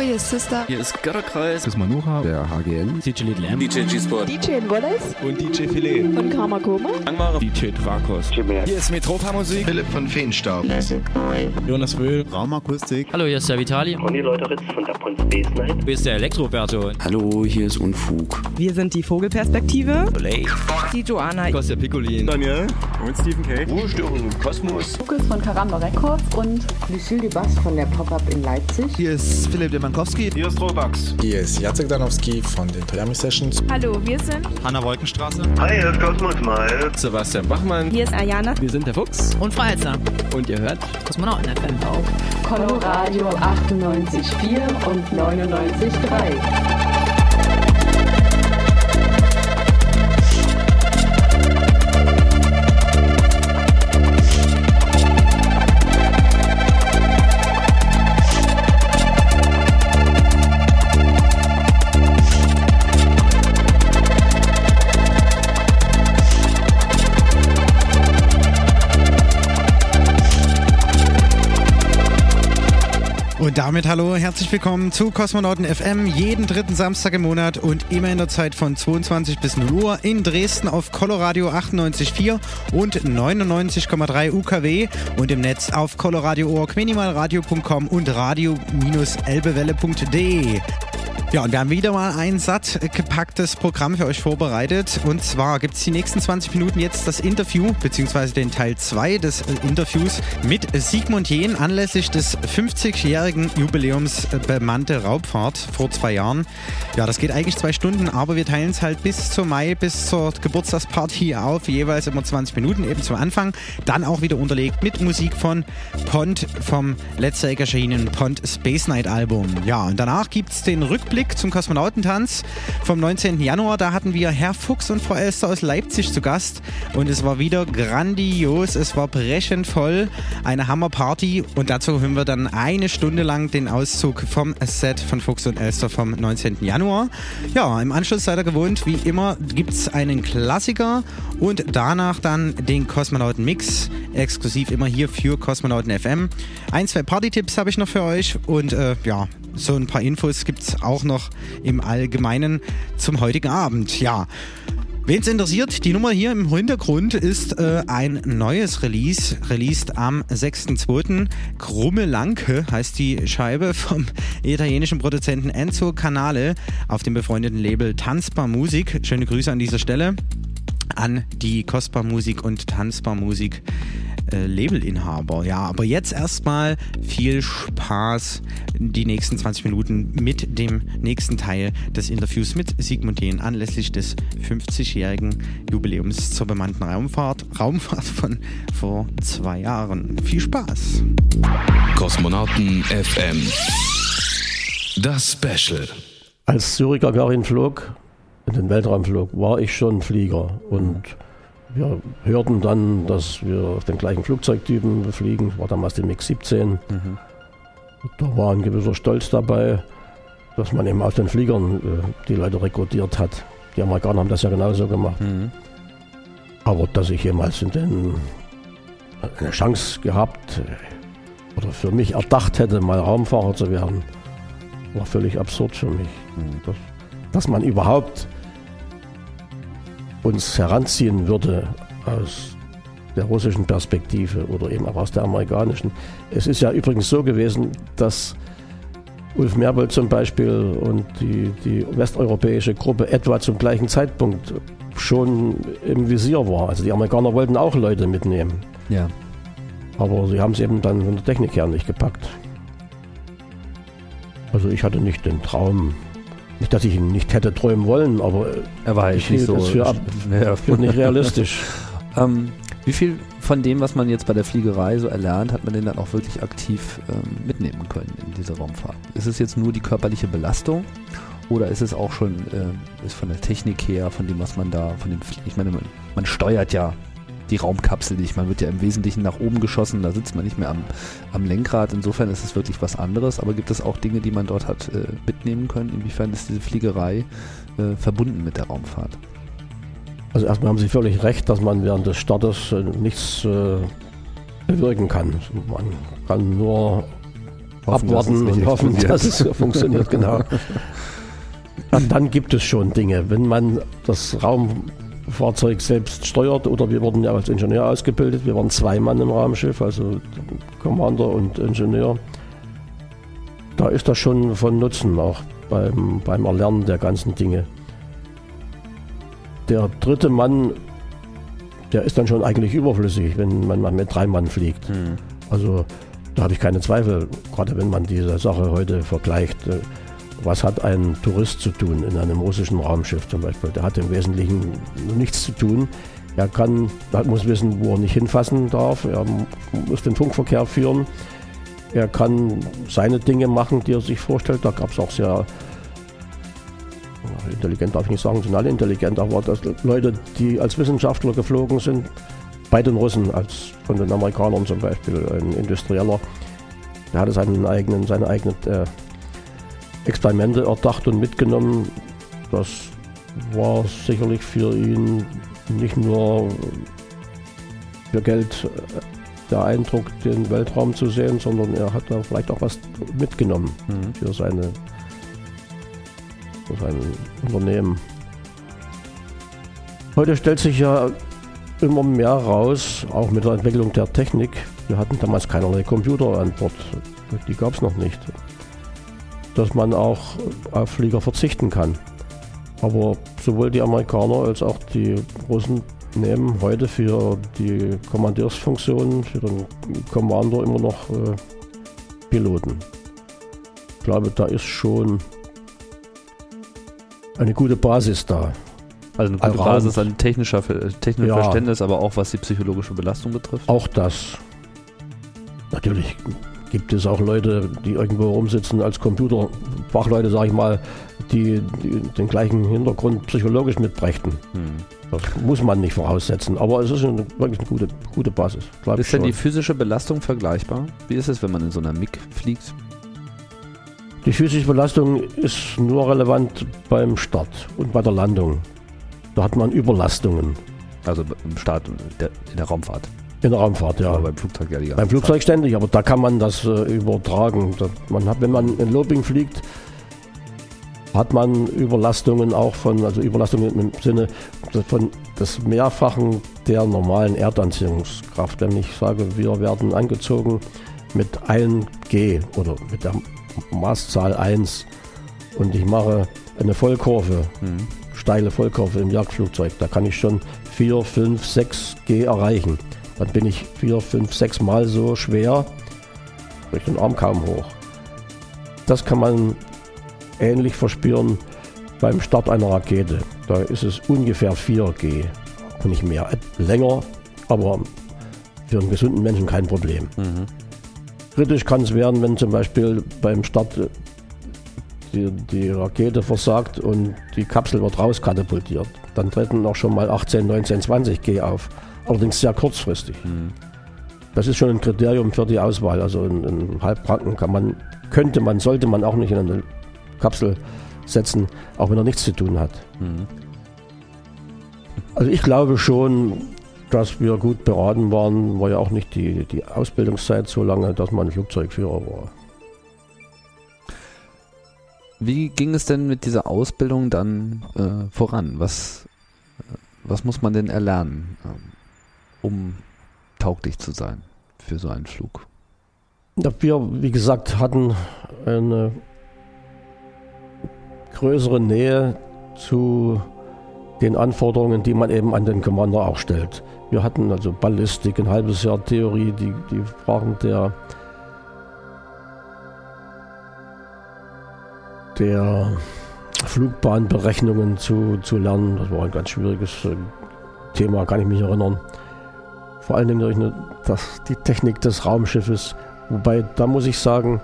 Hallo, hier ist Sister. Hier ist Götterkreis. Das ist Manuha. Der HGN. DJ Little M. DJ G-Sport. DJ Wallace. Und DJ Filet. Und Karma Koma. Angmare. DJ Drakos. Hier ist Metropa Musik. Philipp von Feenstaub. Jonas Wöhl. Raumakustik. Hallo, hier ist der Vitali. Ronny Leuteritz von der Pons Space Night. Du bist der Elektroberto. Hallo, hier ist Unfug. Wir sind die Vogelperspektive. Olay. Die Joanna. Kostja Piccolin. Daniel. Und Stephen K. Ruhestörung im Kosmos. Lukas von Karamba Records und Lucille Dubas von der Pop-Up in Leipzig. Hier ist Philipp Demankowski. Hier ist Robax. Hier ist Jacek Danowski von den Toyami Sessions. Hallo, wir sind Hanna Wolkenstraße. Hi, hier ist Kosmos Mal. Sebastian Bachmann. Hier ist Ayana. Wir sind der Fuchs. Und Freizer. Und ihr hört Kosmonauten FM. auf Coloradio 98,4 und 99,3. Damit hallo, herzlich willkommen zu Kosmonauten FM, jeden dritten Samstag im Monat und immer in der Zeit von 22 bis 0 Uhr in Dresden auf Coloradio 98.4 und 99,3 UKW und im Netz auf coloradio.org, minimalradio.com und radio-elbewelle.de. Ja, und wir haben wieder mal ein satt gepacktes Programm für euch vorbereitet. Und zwar gibt es die nächsten 20 Minuten jetzt das Interview, beziehungsweise den Teil 2 des äh, Interviews mit Sigmund Jähn anlässlich des 50-jährigen Jubiläums äh, bemannte Raubfahrt vor zwei Jahren. Ja, das geht eigentlich zwei Stunden, aber wir teilen es halt bis zum Mai, bis zur Geburtstagsparty auf, jeweils immer 20 Minuten, eben zum Anfang. Dann auch wieder unterlegt mit Musik von Pont vom letztjährig erschienenen Pont Space Night Album. Ja, und danach gibt es den Rückblick zum Kosmonautentanz vom 19. Januar. Da hatten wir Herr Fuchs und Frau Elster aus Leipzig zu Gast und es war wieder grandios. Es war brechend voll, eine Hammerparty und dazu hören wir dann eine Stunde lang den Auszug vom Set von Fuchs und Elster vom 19. Januar. Ja, im Anschluss seid ihr gewohnt, wie immer gibt es einen Klassiker und danach dann den Kosmonauten-Mix, exklusiv immer hier für Kosmonauten FM. Ein, zwei Party-Tipps habe ich noch für euch und äh, ja, so ein paar Infos gibt es auch noch im Allgemeinen zum heutigen Abend. Ja. Wen es interessiert, die Nummer hier im Hintergrund ist äh, ein neues Release, released am 6.2. Krummelanke heißt die Scheibe vom italienischen Produzenten Enzo Canale auf dem befreundeten Label Tanzbar Musik. Schöne Grüße an dieser Stelle an die Kostbar Musik und Tanzbar Musik äh, Labelinhaber. Ja, aber jetzt erstmal viel Spaß die nächsten 20 Minuten mit dem nächsten Teil des Interviews mit Sigmund Jähn anlässlich des 50-jährigen Jubiläums zur bemannten Raumfahrt, Raumfahrt von vor zwei Jahren. Viel Spaß! Kosmonauten FM. Das Special. Als Zürich Gagarin flog, in den Weltraum flog, war ich schon Flieger und wir hörten dann, dass wir auf den gleichen Flugzeugtypen fliegen. War damals der MiG-17. Mhm. Da war ein gewisser Stolz dabei, dass man eben aus den Fliegern äh, die Leute rekrutiert hat. Die Amerikaner haben das ja genauso gemacht. Mhm. Aber dass ich jemals in den, eine Chance gehabt äh, oder für mich erdacht hätte, mal Raumfahrer zu werden, war völlig absurd für mich. Mhm. Das, dass man überhaupt uns heranziehen würde aus der russischen Perspektive oder eben auch aus der amerikanischen. Es ist ja übrigens so gewesen, dass Ulf Merbold zum Beispiel und die, die westeuropäische Gruppe etwa zum gleichen Zeitpunkt schon im Visier war. Also die Amerikaner wollten auch Leute mitnehmen. Ja. Aber sie haben es eben dann von der Technik her nicht gepackt. Also ich hatte nicht den Traum, nicht, dass ich ihn nicht hätte träumen wollen, aber er war ich nicht so das für, ab, ja. für nicht realistisch. ähm, wie viel von dem, was man jetzt bei der Fliegerei so erlernt, hat man denn dann auch wirklich aktiv ähm, mitnehmen können in dieser Raumfahrt? Ist es jetzt nur die körperliche Belastung oder ist es auch schon äh, ist von der Technik her, von dem, was man da, von dem, ich meine, man, man steuert ja die Raumkapsel nicht. Man wird ja im Wesentlichen nach oben geschossen, da sitzt man nicht mehr am, am Lenkrad. Insofern ist es wirklich was anderes. Aber gibt es auch Dinge, die man dort hat äh, mitnehmen können? Inwiefern ist diese Fliegerei äh, verbunden mit der Raumfahrt? Also erstmal haben Sie völlig recht, dass man während des Startes äh, nichts äh, bewirken kann. Man kann nur hoffen, abwarten und hoffen, dass es funktioniert, genau. Dann gibt es schon Dinge. Wenn man das Raumfahrzeug selbst steuert, oder wir wurden ja als Ingenieur ausgebildet, wir waren zwei Mann im Raumschiff, also Commander und Ingenieur, da ist das schon von Nutzen auch beim, beim Erlernen der ganzen Dinge. Der dritte Mann, der ist dann schon eigentlich überflüssig, wenn man mit drei Mann fliegt. Mhm. Also da habe ich keine Zweifel, gerade wenn man diese Sache heute vergleicht. Äh, was hat ein Tourist zu tun in einem russischen Raumschiff zum Beispiel? Der hat im Wesentlichen nichts zu tun. Er kann, er muss wissen, wo er nicht hinfassen darf. Er muss den Funkverkehr führen. Er kann seine Dinge machen, die er sich vorstellt. Da gab es auch sehr intelligent, darf ich nicht sagen, sind alle intelligent, aber dass Leute, die als Wissenschaftler geflogen sind, bei den Russen, als von den Amerikanern zum Beispiel, ein Industrieller, der hatte seinen eigenen, seine eigenen äh, Experimente erdacht und mitgenommen. Das war sicherlich für ihn nicht nur für Geld äh, der Eindruck, den Weltraum zu sehen, sondern er hat da vielleicht auch was mitgenommen mhm. für, seine, für sein Unternehmen. Heute stellt sich ja immer mehr raus, auch mit der Entwicklung der Technik. Wir hatten damals keinerlei Computer an Bord, die gab es noch nicht. Dass man auch auf Flieger verzichten kann. Aber sowohl die Amerikaner als auch die Russen nehmen heute für die Kommandeursfunktion, für den Commander immer noch äh, Piloten. Ich glaube, da ist schon eine gute Basis da. Also eine gute Around. Basis an technischer, technischem ja. Verständnis, aber auch was die psychologische Belastung betrifft? Auch das. Natürlich gibt es auch Leute, die irgendwo rumsitzen als Computerfachleute, sage ich mal, die, die, den gleichen Hintergrund psychologisch mitbrächten. Hm. Das muss man nicht voraussetzen, aber es ist eine, wirklich eine gute, gute Basis. Ist denn die physische Belastung vergleichbar? Wie ist es, wenn man in so einer MIG fliegt? Die physische Belastung ist nur relevant beim Start und bei der Landung. Da hat man Überlastungen. Also im Start in der Raumfahrt. In der Raumfahrt, ja. Aber beim Flugzeug ja die Beim Flugzeug Zeit. ständig, aber da kann man das äh, übertragen. Da, man hat, wenn man in Lobing fliegt, hat man Überlastungen auch von, also Überlastungen im Sinne von des Mehrfachen der normalen Erdanziehungskraft. Wenn ich sage, wir werden angezogen mit 1 G oder mit der Maßzahl 1 und ich mache eine Vollkurve, mhm. steile Vollkurve im Jagdflugzeug, da kann ich schon 4, 5, 6 G erreichen. Dann bin ich 4, 5, 6 Mal so schwer, durch den Arm kaum hoch. Das kann man ähnlich verspüren beim Start einer Rakete. Da ist es ungefähr 4G und nicht mehr. Länger, aber für einen gesunden Menschen kein Problem. Mhm. Kritisch kann es werden, wenn zum Beispiel beim Start die, die, Rakete versagt und die Kapsel wird rauskatapultiert. Dann treten auch schon mal 18, 19, 20 G auf. Allerdings sehr kurzfristig. Mhm. Das ist schon ein Kriterium für die Auswahl. Also einen Halbkranken kann man, könnte man, sollte man auch nicht in eine Kapsel setzen, auch wenn er nichts zu tun hat. Mhm. Also ich glaube schon, dass wir gut beraten waren, war ja auch nicht die, die Ausbildungszeit so lange, dass man Flugzeugführer war. Wie ging es denn mit dieser Ausbildung dann äh, voran? Was, was muss man denn erlernen, ähm, um tauglich zu sein für so einen Flug? Wir, wie gesagt, hatten eine größere Nähe zu den Anforderungen, die man eben an den Commander auch stellt. Wir hatten also Ballistik, ein halbes Jahr Theorie, die, die Fragen der, der Flugbahnberechnungen zu, zu lernen. Das war ein ganz schwieriges äh, Thema, kann ich mich erinnern. Vor allen Dingen durch eine, das, die Technik des Raumschiffes. Wobei, da muss ich sagen,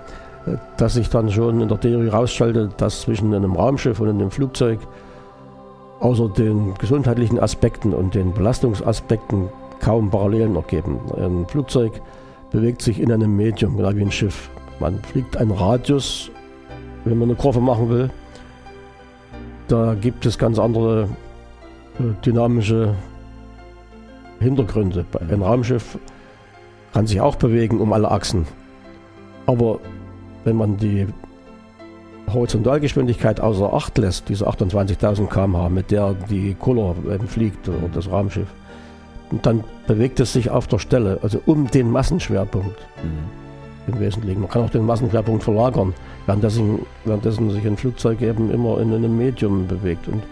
dass sich dann schon in der Theorie herausstellte, dass zwischen einem Raumschiff und einem Flugzeug außer den gesundheitlichen Aspekten und den Belastungsaspekten kaum Parallelen ergeben. Ein Flugzeug bewegt sich in einem Medium, genau wie ein Schiff. Man fliegt einen Radius, wenn man eine Kurve machen will. Da gibt es ganz andere äh, dynamische Hintergründe. Ein Raumschiff kann sich auch bewegen um alle Achsen. Aber wenn man die Horizontalgeschwindigkeit außer Acht lässt, diese 28.000 km/h, mit der die Kuller fliegt oder das Raumschiff, dann bewegt es sich auf der Stelle, also um den Massenschwerpunkt mhm. im Wesentlichen. Man kann auch den Massenschwerpunkt verlagern, währenddessen, währenddessen sich ein Flugzeug eben immer in einem Medium bewegt und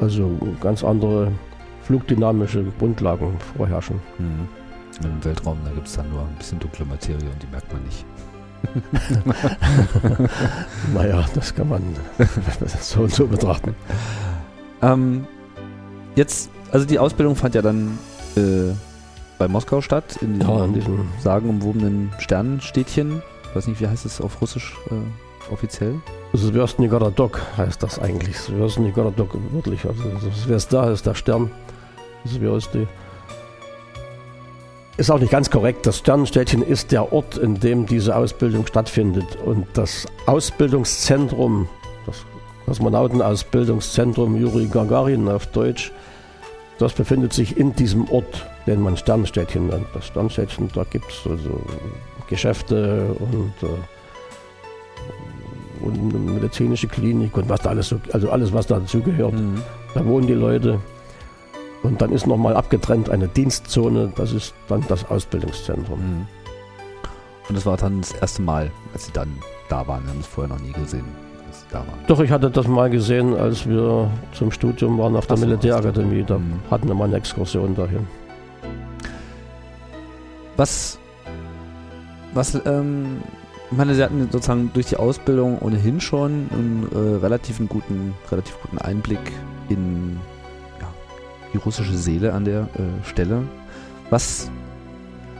also ganz andere flugdynamische Grundlagen vorherrschen. Mhm. Im Weltraum, da gibt es dann nur ein bisschen dunkle Materie und die merkt man nicht. naja, das kann man so und so betrachten. Ähm, jetzt, also die Ausbildung fand ja dann äh, bei Moskau statt, in diesem, ja, in diesem sagenumwobenen Sternenstädtchen. Ich weiß nicht, wie heißt es auf Russisch äh, offiziell? Zvezny Gorodok heißt das eigentlich. Zvezny Gorodok, wirklich. Also wer es da ist der Stern. Das ist ist auch nicht ganz korrekt. Das Sternenstädtchen ist der Ort, in dem diese Ausbildung stattfindet. Und das Ausbildungszentrum, das Kosmonautenausbildungszentrum Juri Gagarin auf Deutsch, das befindet sich in diesem Ort, den man Sternenstädtchen nennt. Das Sternenstädtchen, da gibt es also Geschäfte und, äh, und, eine medizinische Klinik und was da alles so, also alles, was da dazugehört. Mhm. Da wohnen die Leute. Und dann ist nochmal abgetrennt eine Dienstzone, das ist dann das Ausbildungszentrum. Mhm. Und das war dann das erste Mal, als Sie dann da waren. Sie haben es vorher noch nie gesehen, als Sie da waren. Doch, ich hatte das mal gesehen, als wir zum Studium waren auf der so, Militärakademie. Da mhm. hatten wir mal eine Exkursion dahin. Was, was, ähm, ich meine, Sie hatten sozusagen durch die Ausbildung ohnehin schon einen äh, relativ guten, relativ guten Einblick in die russische Seele an der äh, Stelle. Was,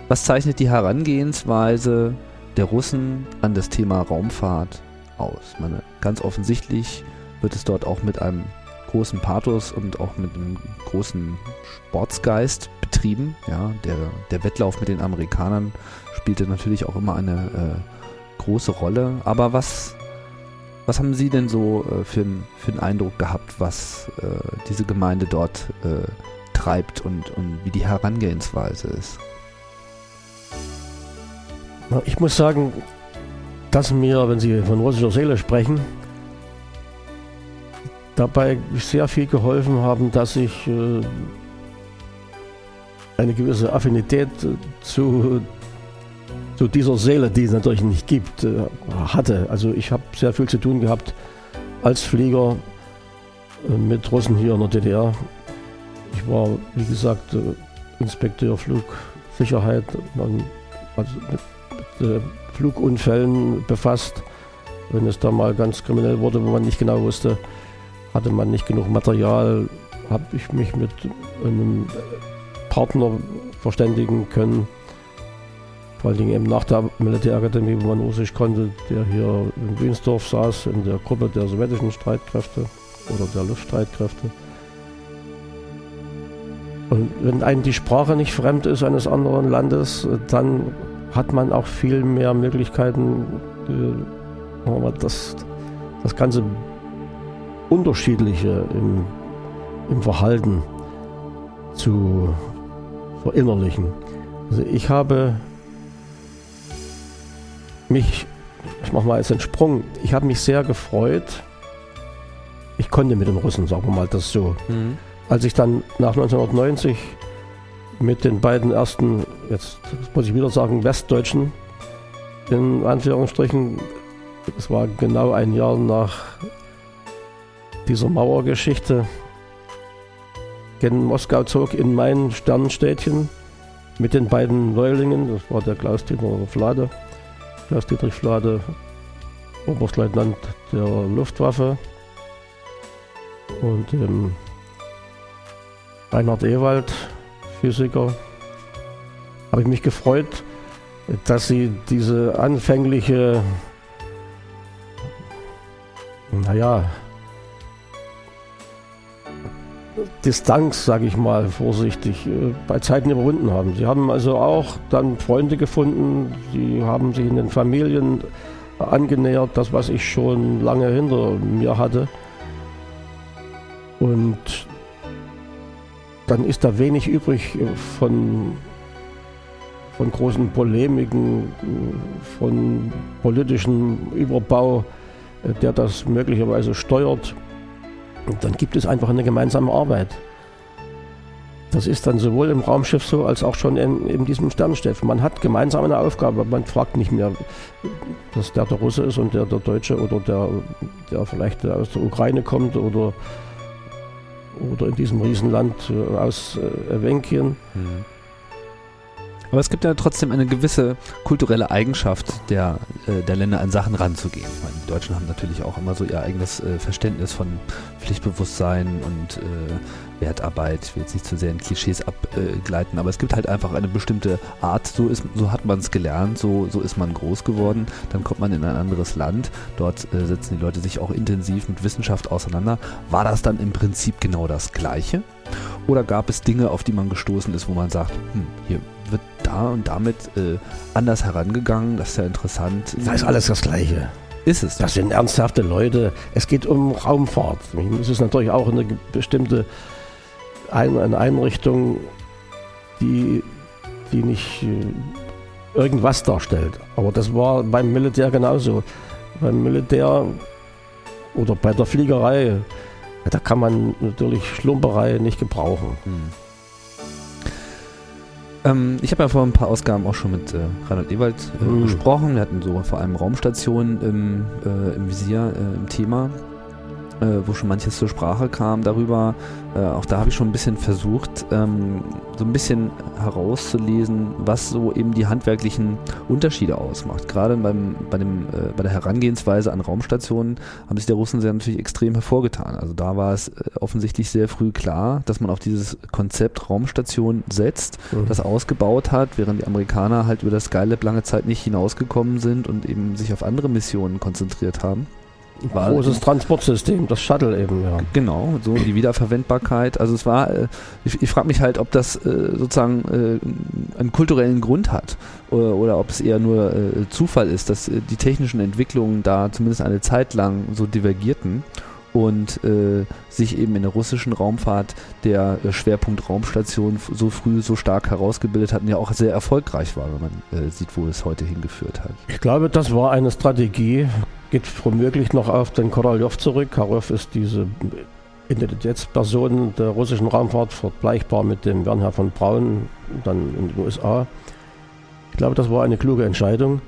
was zeichnet die Herangehensweise der Russen an das Thema Raumfahrt aus? Ich meine, ganz offensichtlich wird es dort auch mit einem großen Pathos und auch mit einem großen Sportsgeist betrieben. Ja, der, der Wettlauf mit den Amerikanern spielte natürlich auch immer eine äh, große Rolle. Aber was, was haben Sie denn so äh, für, für einen Eindruck gehabt, was äh, diese Gemeinde dort äh, treibt und, und wie die Herangehensweise ist? Ich muss sagen, dass mir, wenn Sie von russischer Seele sprechen, dabei sehr viel geholfen haben, dass ich äh, eine gewisse Affinität zu zu dieser Seele, die es natürlich nicht gibt, äh, hatte. Also ich habe sehr viel zu tun gehabt als Flieger äh, mit Russen hier in der DDR. Ich war, wie gesagt, äh, Inspekteur Flugsicherheit, also mit Flugunfällen befasst. Wenn es da mal ganz kriminell wurde, wo man nicht genau wusste, hatte man nicht genug Material, habe ich mich mit einem Partner verständigen können, vor allen Dingen eben nach der Militärakademie, wo man Russisch konnte, der hier in Wiensdorf saß, in der Gruppe der sowjetischen Streitkräfte oder der Luftstreitkräfte. Und wenn einem die Sprache nicht fremd ist eines anderen Landes, dann hat man auch viel mehr Möglichkeiten, äh, das, das ganze Unterschiedliche im, im Verhalten zu verinnerlichen. Also ich habe mich, ich mache mal jetzt einen Sprung, ich habe mich sehr gefreut. Ich konnte mit den Russen, sagen wir mal das so. Mhm. Als ich dann nach 1990 mit den beiden ersten, jetzt muss ich wieder sagen, Westdeutschen, in Anführungsstrichen, es war genau ein Jahr nach dieser Mauergeschichte, gen Moskau zog in mein Sternenstädtchen mit den beiden Neulingen, das war der Klaus-Dieter Flade Klaus-Dietrich Flade, Oberstleutnant der Luftwaffe. Und ähm, Reinhard Ewald, Physiker, habe ich mich gefreut, dass sie diese anfängliche, naja, Distanz, sage ich mal vorsichtig, äh, bei Zeiten überwunden haben. Sie haben also auch dann Freunde gefunden, sie haben sich in den Familien angenähert, das was ich schon lange hinter mir hatte. Und dann ist da wenig übrig von, von großen Polemiken, von politischem Überbau, äh, der das möglicherweise steuert. Und dann gibt es einfach eine gemeinsame Arbeit. Das ist dann sowohl im Raumschiff so, als auch schon in, in diesem Sternschiff. Man hat gemeinsam eine Aufgabe. Man fragt nicht mehr, dass der der Russe ist und der der Deutsche oder der, der vielleicht aus der Ukraine kommt oder, oder in diesem Riesenland äh, aus äh, Ewenkien. Mhm. Aber es gibt ja trotzdem eine gewisse kulturelle Eigenschaft der, äh, der Länder an Sachen ranzugehen. Meine, die Deutschen haben natürlich auch immer so ihr eigenes äh, Verständnis von Pflichtbewusstsein und äh, Wertarbeit. Ich will jetzt nicht zu sehr in Klischees abgleiten, aber es gibt halt einfach eine bestimmte Art. So, ist, so hat man es gelernt, so, so ist man groß geworden. Dann kommt man in ein anderes Land. Dort setzen die Leute sich auch intensiv mit Wissenschaft auseinander. War das dann im Prinzip genau das Gleiche? Oder gab es Dinge, auf die man gestoßen ist, wo man sagt, hm, hier wird da und damit äh, anders herangegangen. Das ist ja interessant. Das ist alles das Gleiche. Ist es? Das sind ernsthafte Leute. Es geht um Raumfahrt. Es ist natürlich auch eine bestimmte eine Einrichtung, die, die nicht äh, irgendwas darstellt. Aber das war beim Militär genauso. Beim Militär oder bei der Fliegerei, da kann man natürlich Schlumperei nicht gebrauchen. Hm. Ähm, ich habe ja vor ein paar Ausgaben auch schon mit äh, Reinhold Ewald äh, mhm. gesprochen. Wir hatten so vor allem Raumstationen im, äh, im Visier, äh, im Thema äh, wo schon manches zur Sprache kam darüber. Äh, auch da habe ich schon ein bisschen versucht, ähm, so ein bisschen herauszulesen, was so eben die handwerklichen Unterschiede ausmacht. Gerade beim, bei, dem, äh, bei der Herangehensweise an Raumstationen haben sich der Russen sehr natürlich extrem hervorgetan. Also da war es äh, offensichtlich sehr früh klar, dass man auf dieses Konzept Raumstation setzt, mhm. das ausgebaut hat, während die Amerikaner halt über das Skylab lange Zeit nicht hinausgekommen sind und eben sich auf andere Missionen konzentriert haben. War Großes Transportsystem, das Shuttle eben, ja. Genau, so die Wiederverwendbarkeit. Also es war, äh, ich, ich frage mich halt, ob das äh, sozusagen äh, einen kulturellen Grund hat oder, oder ob es eher nur Zufall ist, dass die technischen Entwicklungen da zumindest eine Zeit lang so divergierten und äh, sich eben in der russischen Raumfahrt der äh, Schwerpunkt Raumstation so früh so stark herausgebildet hat und ja auch sehr erfolgreich war, wenn man äh, sieht, wo es heute hingeführt hat. Ich glaube, das war eine Strategie, geht womöglich noch auf den Korolev zurück. Korolev ist diese Identitätsperson der russischen Raumfahrt, vergleichbar mit dem Wernher von Braun, dann in den USA. Ich glaube, das war eine kluge Entscheidung,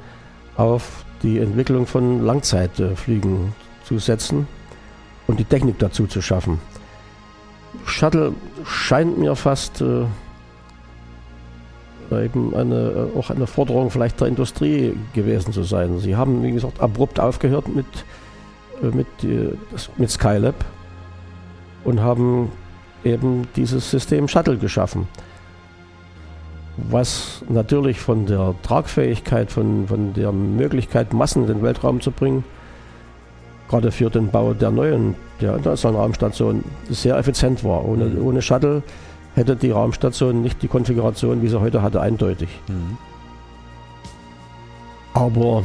auf die Entwicklung von Langzeitflügen zu setzen und die Technik dazu zu schaffen. Shuttle scheint mir fast äh, eben eine, äh, auch eine Forderung vielleicht der Industrie gewesen zu sein. Sie haben, wie gesagt, abrupt aufgehört mit, äh, mit, äh, mit Skylab und haben eben dieses System Shuttle geschaffen. Was natürlich von der Tragfähigkeit, von, von der Möglichkeit, Massen in den Weltraum zu bringen, gerade für den Bau der neuen, der internationalen Raumstation, sehr effizient war. Ohne, mhm. ohne Shuttle hätte die Raumstation nicht die Konfiguration, wie sie heute hatte, eindeutig. Mhm. Aber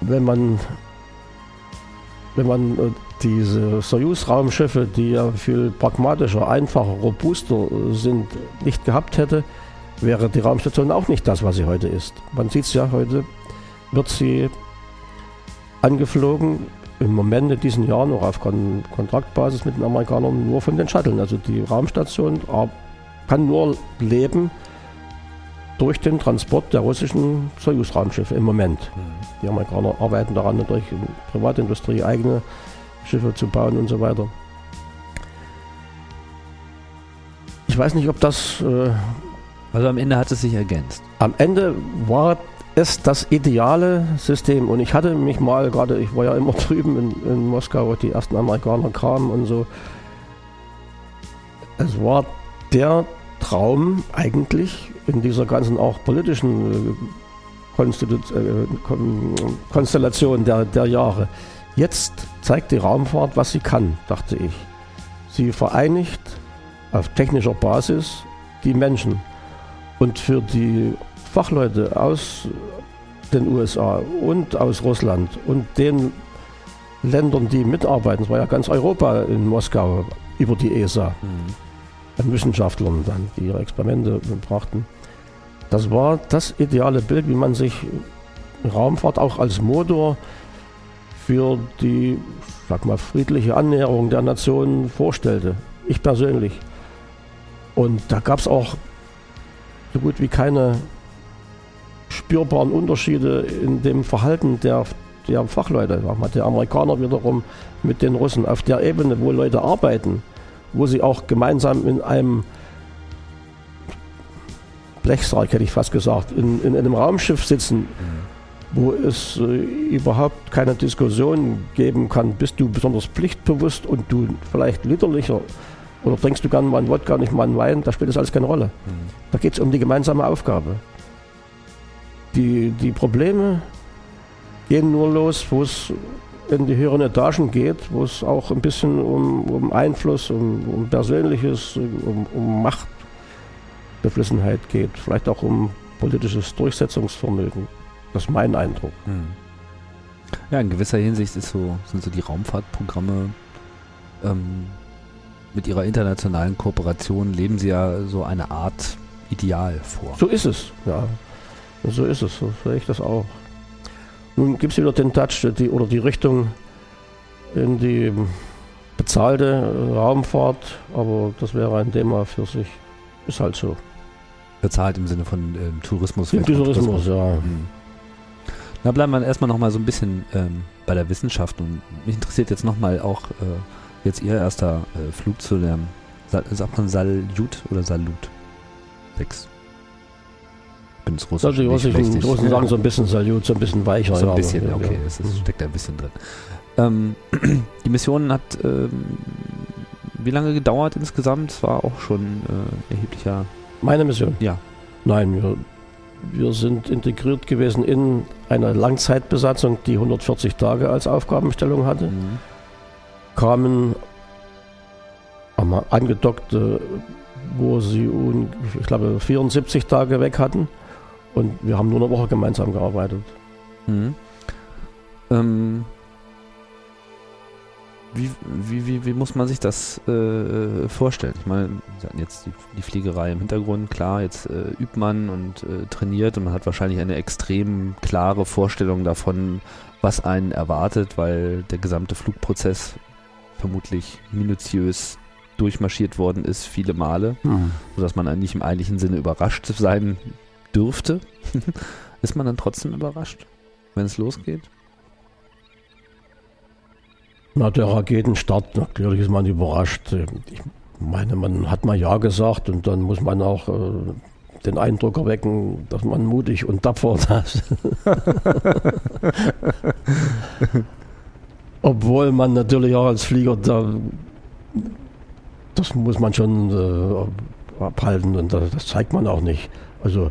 wenn man, wenn man äh, diese Soyuz-Raumschiffe, die ja viel pragmatischer, einfacher, robuster sind, nicht gehabt hätte, wäre die Raumstation auch nicht das, was sie heute ist. Man sieht es ja heute, wird sie angeflogen im Moment in diesem Jahr noch auf Kon Kontraktbasis mit den Amerikanern nur von den Shuttle. Also die Raumstation kann nur leben durch den Transport der russischen Soyuz-Raumschiffe im Moment. Mhm. Die Amerikaner arbeiten daran, natürlich in Privatindustrie eigene Schiffe zu bauen und so weiter. Ich weiß nicht, ob das. Äh, also am Ende hat es sich ergänzt. Am Ende war ist das ideale System. Und ich hatte mich mal gerade, ich war ja immer drüben in, in Moskau, wo die ersten Amerikaner kamen und so. Es war der Traum eigentlich in dieser ganzen auch politischen äh, äh Konstellation der, der Jahre. Jetzt zeigt die Raumfahrt, was sie kann, dachte ich. Sie vereinigt auf technischer Basis die Menschen. Und für die Fachleute aus den USA und aus Russland und den Ländern, die mitarbeiten, es war ja ganz Europa in Moskau über die ESA, mhm. an Wissenschaftlern dann, die ihre Experimente brachten. Das war das ideale Bild, wie man sich Raumfahrt auch als Motor für die, sag mal, friedliche Annäherung der Nation vorstellte. Ich persönlich. Und da gab es auch so gut wie keine spürbaren Unterschiede in dem Verhalten der, der Fachleute. Sag mal, der Amerikaner wiederum mit den Russen auf der Ebene, wo Leute arbeiten, wo sie auch gemeinsam in einem Blechsarg, hätte ich fast gesagt, in, in einem Raumschiff sitzen, wo es äh, überhaupt keine Diskussion geben kann, bist du besonders pflichtbewusst und du vielleicht literlicher oder trinkst du gern mal einen Wodka, nicht mal einen Wein, da spielt das alles keine Rolle. Mhm. Da geht es um die gemeinsame Aufgabe. Die, die Probleme gehen nur los, wo es in die höheren Etagen geht, wo es auch ein bisschen um, um Einfluss, um, um Persönliches, um, um Machtbeflissenheit geht, vielleicht auch um politisches Durchsetzungsvermögen. Das ist mein Eindruck. Hm. Ja, in gewisser Hinsicht ist so, sind so die Raumfahrtprogramme ähm, mit ihrer internationalen Kooperation leben sie ja so eine Art Ideal vor. So ist es, ja. So ist es, so sehe ich das auch. Nun gibt es wieder den Touch die, oder die Richtung in die bezahlte Raumfahrt, aber das wäre ein Thema für sich. Ist halt so. Bezahlt im Sinne von ähm, Tourismus. Im Tourismus, ja. Hm. Na, bleiben wir erstmal nochmal so ein bisschen ähm, bei der Wissenschaft und mich interessiert jetzt nochmal auch äh, jetzt Ihr erster äh, Flug zu dem, sagt man Salut oder Salut? 6. Bin es russisch Also die russischen, die Russen sagen so ein bisschen Salut, so ein bisschen weicher. So ein bisschen, ja, okay, es ist, steckt da ein bisschen drin. Ähm, die Mission hat ähm, wie lange gedauert insgesamt? Es war auch schon äh, erheblicher. Meine Mission? Ja. Nein, wir, wir sind integriert gewesen in eine Langzeitbesatzung, die 140 Tage als Aufgabenstellung hatte. Mhm. Kamen angedockt, wo sie, ich glaube, 74 Tage weg hatten. Und wir haben nur eine Woche gemeinsam gearbeitet. Mhm. Ähm, wie, wie, wie, wie, muss man sich das äh, vorstellen? Ich meine, Sie hatten jetzt die, die, Fliegerei im Hintergrund, klar, jetzt äh, übt man und äh, trainiert und man hat wahrscheinlich eine extrem klare Vorstellung davon, was einen erwartet, weil der gesamte Flugprozess vermutlich minutiös durchmarschiert worden ist, viele Male, mhm. sodass man eigentlich im eigentlichen Sinne überrascht sein dürfte. ist man dann trotzdem überrascht, wenn es losgeht? Na, der Raketenstart, natürlich ist man überrascht. Ich meine, man hat mal Ja gesagt und dann muss man auch äh, den Eindruck erwecken, dass man mutig und tapfer ist. Obwohl man natürlich auch als Flieger da, das muss man schon äh, abhalten und das, das, zeigt man auch nicht. Also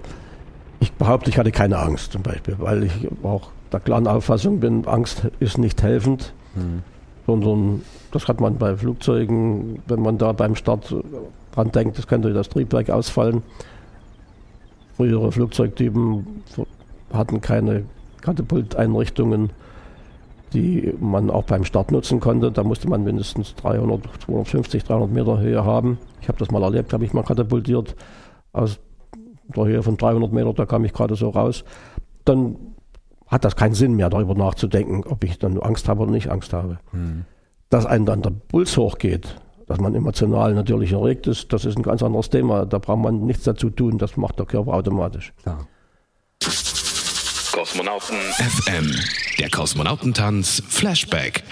ich behaupte, ich hatte keine Angst zum Beispiel, weil ich auch der klaren Auffassung bin, Angst ist nicht helfend, mhm. sondern das hat man bei Flugzeugen, wenn man da beim Start dran denkt, es könnte das Triebwerk ausfallen. Frühere Flugzeugtypen hatten keine Katapulteinrichtungen die man auch beim Start nutzen konnte. Da musste man mindestens 300, 250, 300 Meter Höhe haben. Ich habe das mal erlebt, habe ich mal katapultiert aus der Höhe von 300 Meter, da kam ich gerade so raus. Dann hat das keinen Sinn mehr, darüber nachzudenken, ob ich dann Angst habe oder nicht Angst habe. Hm. Dass einem dann der Puls hochgeht, dass man emotional natürlich erregt ist, das ist ein ganz anderes Thema. Da braucht man nichts dazu tun, das macht der Körper automatisch. Ja. Kosmonauten FM. Der Kosmonautentanz Flashback.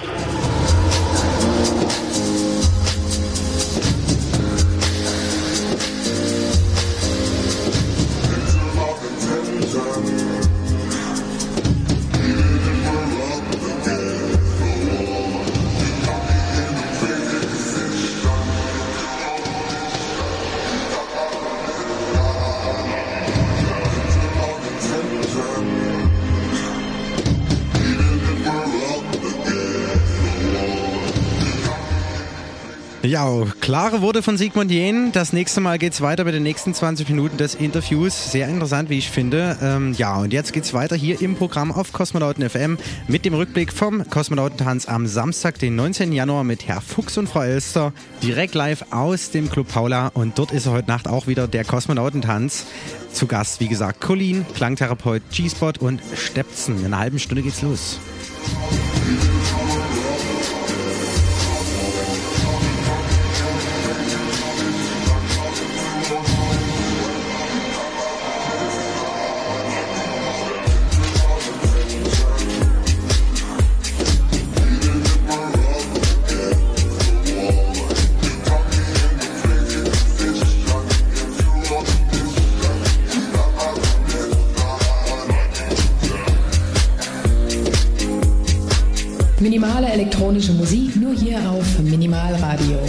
Ja, klare Worte von Sigmund Jähn. Das nächste Mal geht's weiter mit den nächsten 20 Minuten des Interviews. Sehr interessant, wie ich finde. Ähm, ja, und jetzt geht's weiter hier im Programm auf Kosmonauten FM mit dem Rückblick vom Kosmonautentanz am Samstag, den 19. Januar mit Herr Fuchs und Frau Elster. Direkt live aus dem Club Paula. Und dort ist heute Nacht auch wieder der Kosmonautentanz. Zu Gast, wie gesagt, Colin, Klangtherapeut, G-Spot und Stepzen. In einer halben Stunde geht's los. Minimale elektronische Musik nur hier auf Minimalradio.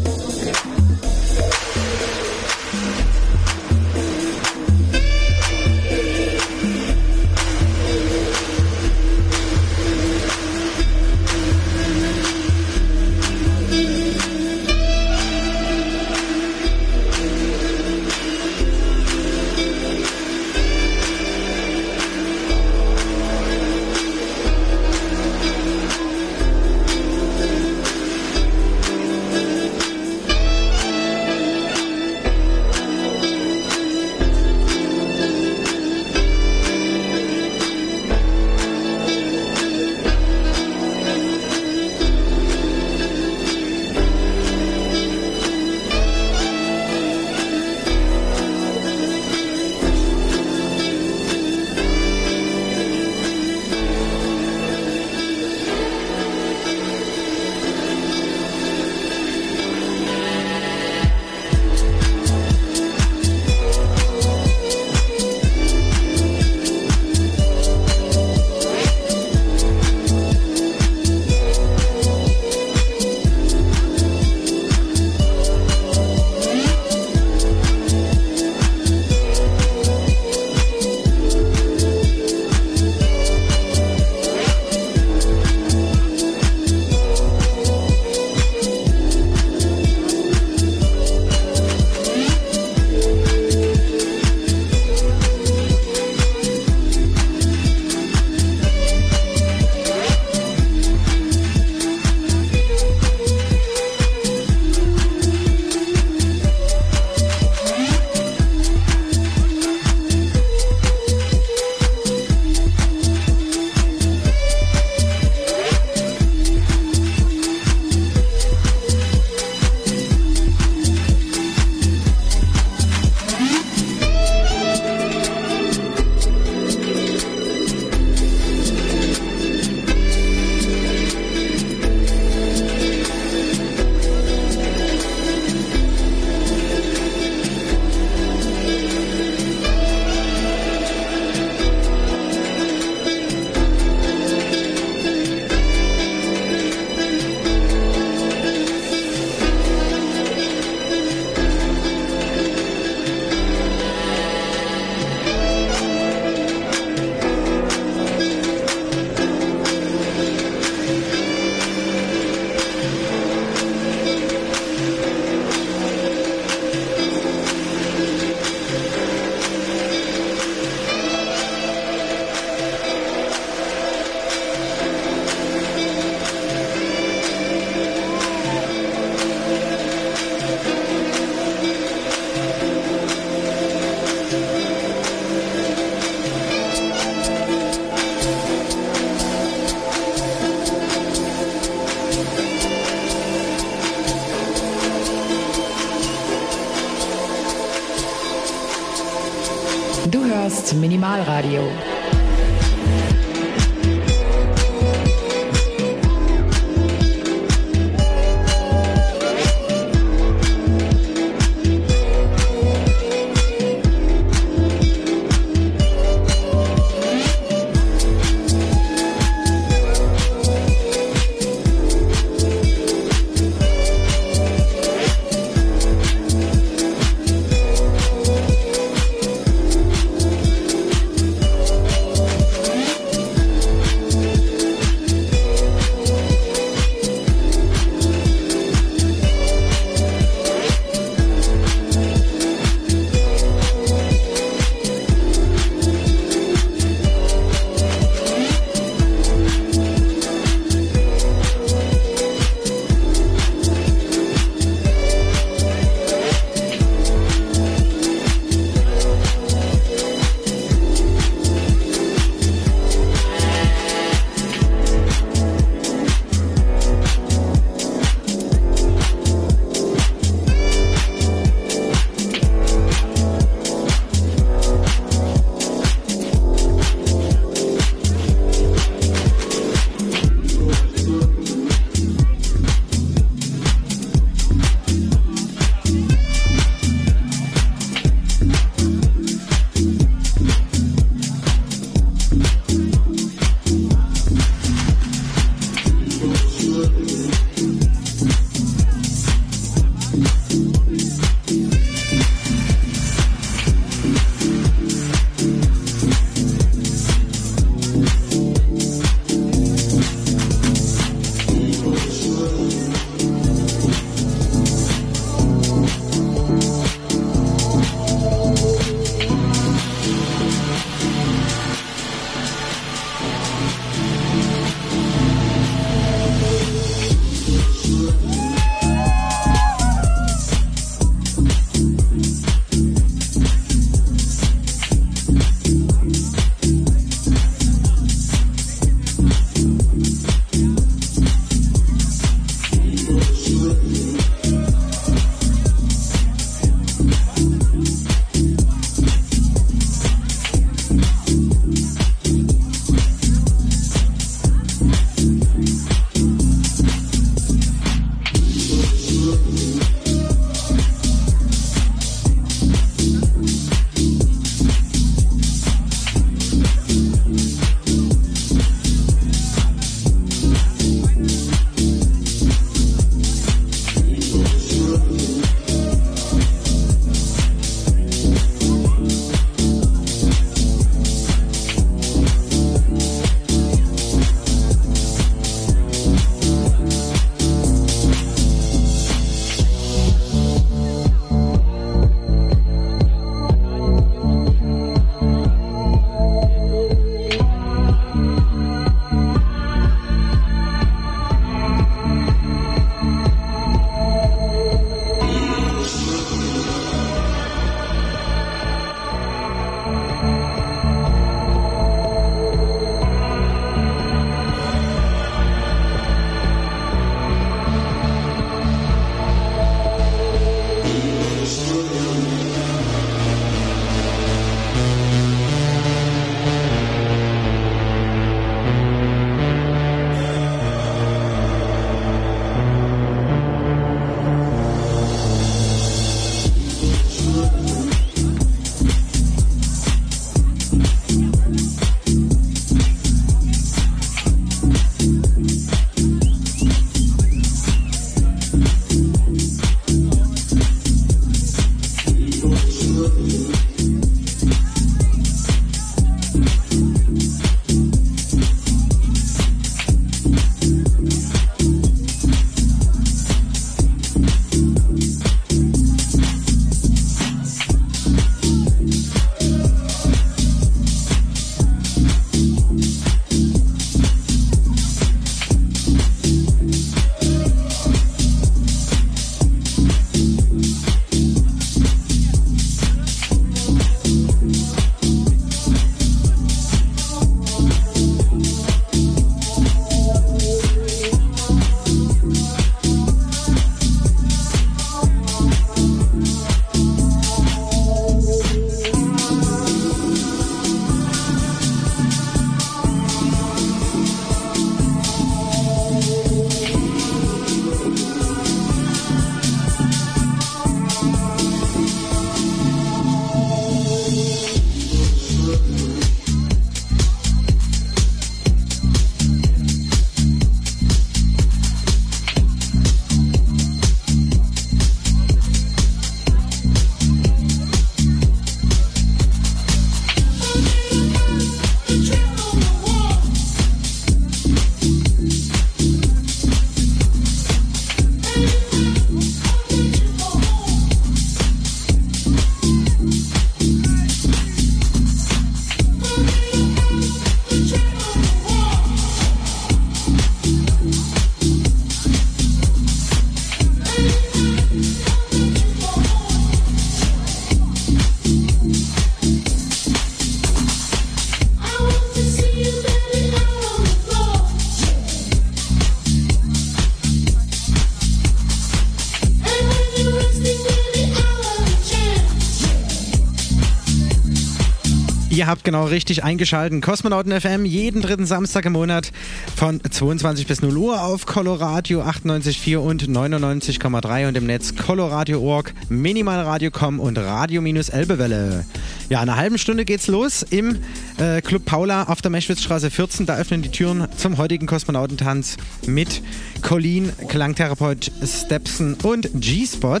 Ihr habt genau richtig eingeschaltet. Kosmonauten FM jeden dritten Samstag im Monat von 22 bis 0 Uhr auf Coloradio 98,4 und 99,3 und im Netz coloradio.org, minimalradio.com und Radio-Elbewelle. Ja, in einer halben Stunde geht's los im äh, Club Paula auf der Meschwitzstraße 14. Da öffnen die Türen zum heutigen Kosmonautentanz mit Colleen, Klangtherapeut Stepson und G-Spot.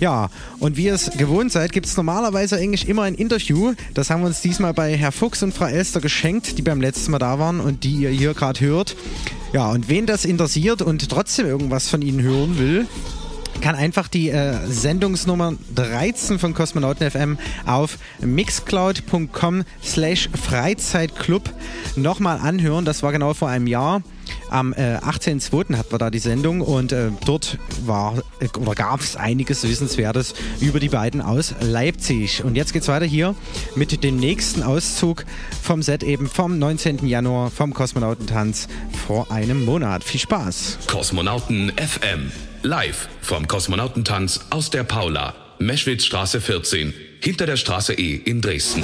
Ja, und wie ihr es gewohnt seid, gibt es normalerweise eigentlich immer ein Interview. Das haben wir uns diesmal bei Herr Fuchs und Frau Elster geschenkt, die beim letzten Mal da waren und die ihr hier gerade hört. Ja, und wen das interessiert und trotzdem irgendwas von ihnen hören will, kann einfach die äh, Sendungsnummer 13 von Kosmonauten FM auf mixcloud.com slash Freizeitclub nochmal anhören. Das war genau vor einem Jahr. Am äh, 18.02. hatten wir da die Sendung und äh, dort war äh, oder gab es einiges Wissenswertes über die beiden aus Leipzig. Und jetzt geht's weiter hier mit dem nächsten Auszug vom Set eben vom 19. Januar vom Kosmonautentanz vor einem Monat. Viel Spaß! Kosmonauten FM live vom Kosmonautentanz aus der Paula, Meschwitzstraße 14, hinter der Straße E in Dresden.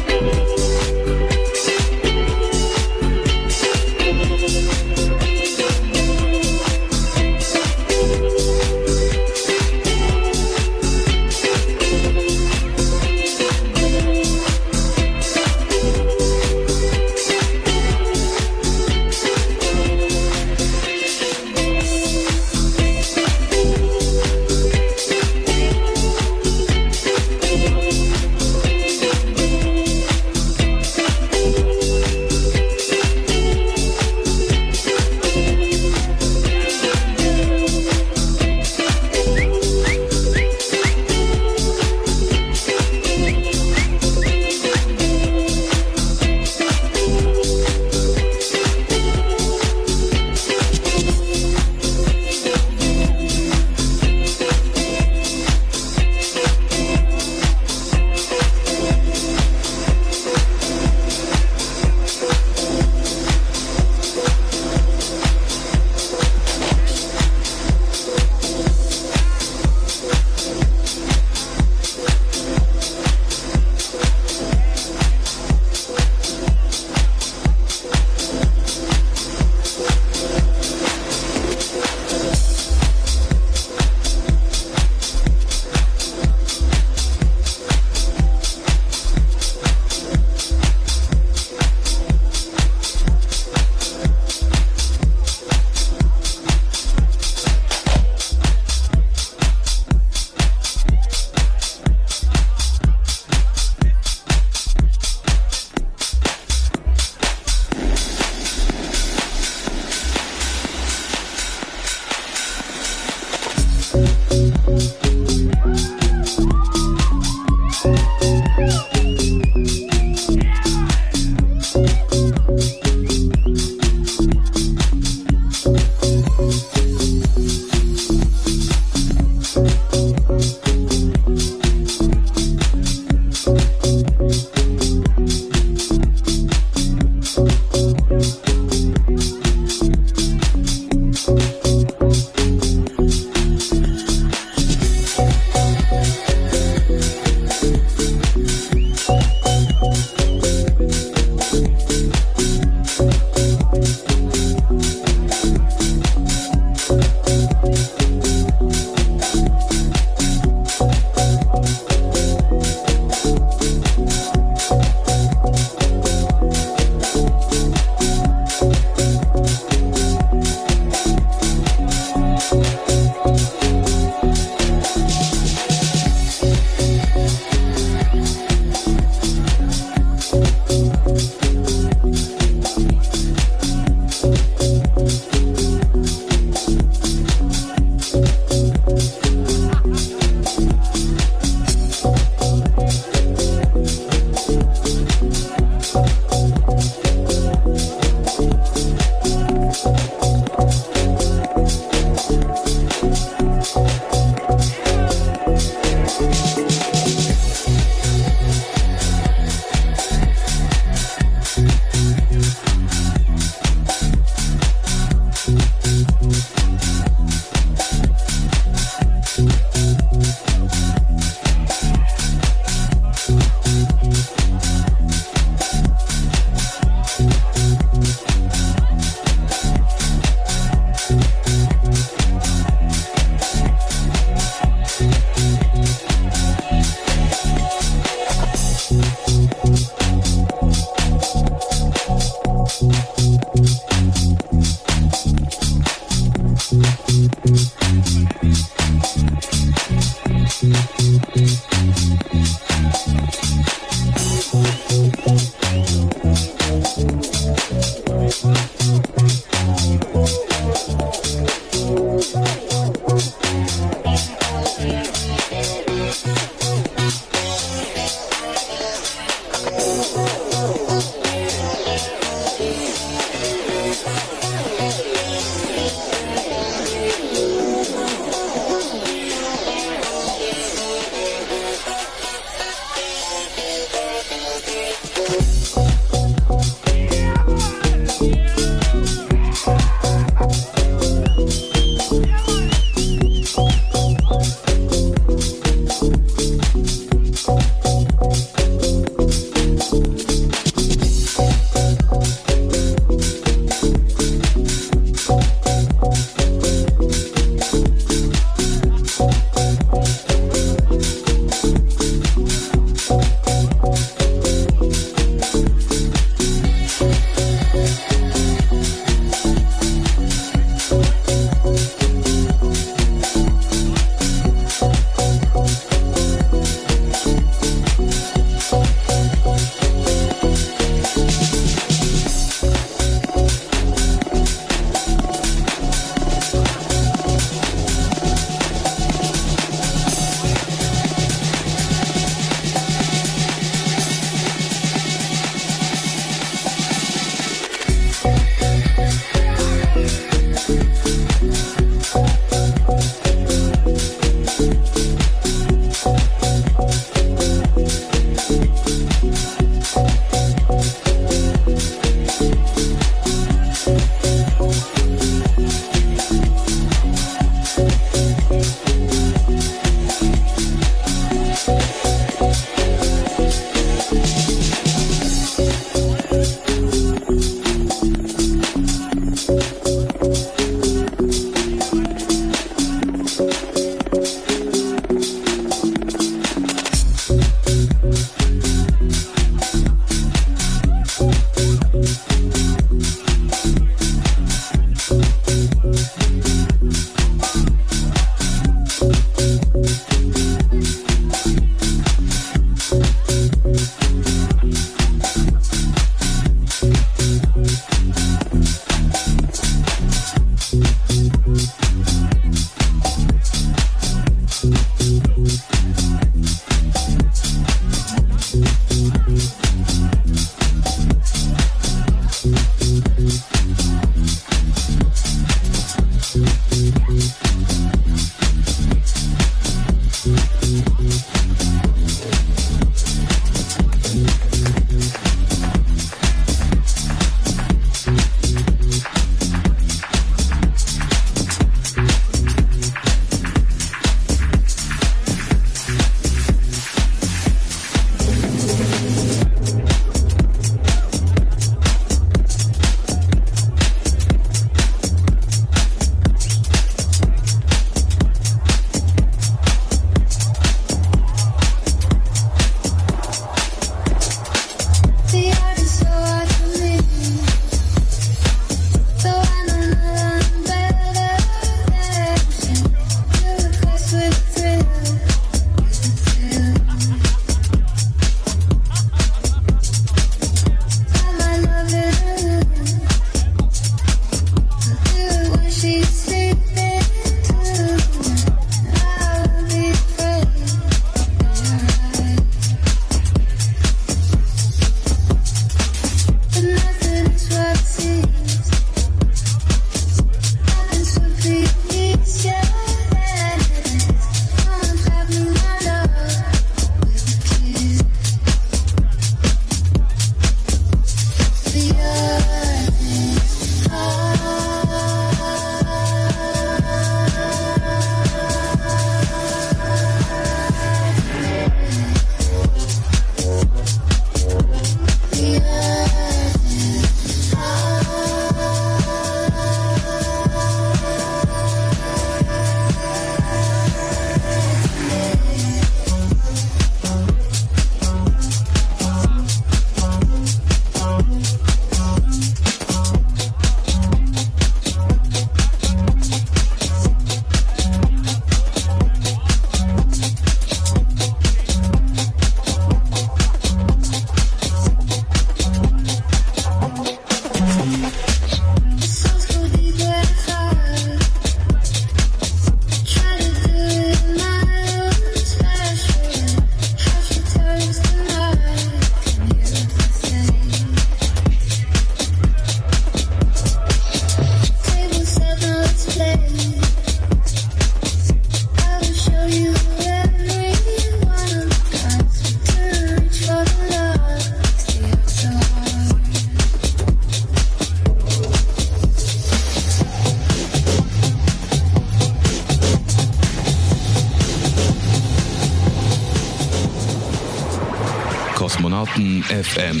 FM.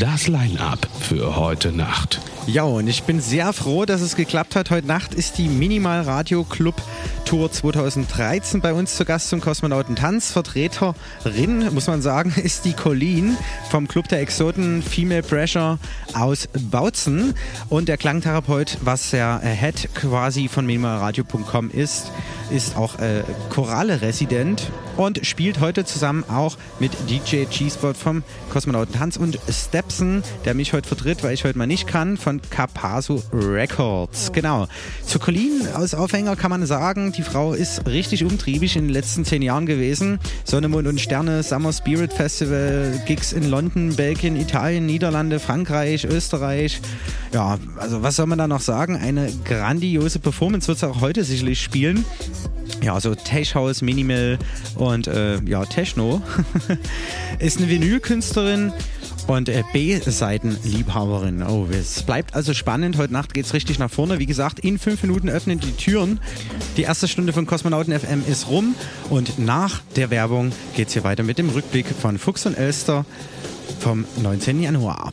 Das Line-Up für heute Nacht. Ja, und ich bin sehr froh, dass es geklappt hat. Heute Nacht ist die Minimal Radio Club Tour 2013 bei uns zu Gast zum Kosmonautentanz. Vertreterin, muss man sagen, ist die Colleen vom Club der Exoten Female Pressure aus Bautzen. Und der Klangtherapeut, was der Head quasi von minimalradio.com ist, ist auch äh, Choralle-Resident und spielt heute zusammen auch mit DJ G-Spot vom Kosmonautentanz und Stepson, der mich heute vertritt, weil ich heute mal nicht kann, von Capaso Records. Genau. Zu Colleen aus Aufhänger kann man sagen, die Frau ist richtig umtriebig in den letzten zehn Jahren gewesen. Sonne, Mond und Sterne, Summer Spirit Festival, Gigs in London, Belgien, Italien, Niederlande, Frankreich, Österreich. Ja, also was soll man da noch sagen? Eine grandiose Performance wird sie auch heute sicherlich spielen. Ja, so Tech House, Minimal und äh, ja, Techno. ist eine Vinylkünstlerin und äh, B-Seitenliebhaberin. Oh, es bleibt also spannend. Heute Nacht geht es richtig nach vorne. Wie gesagt, in fünf Minuten öffnen die Türen. Die erste Stunde von Kosmonauten FM ist rum und nach der Werbung geht es hier weiter mit dem Rückblick von Fuchs und Elster vom 19. Januar.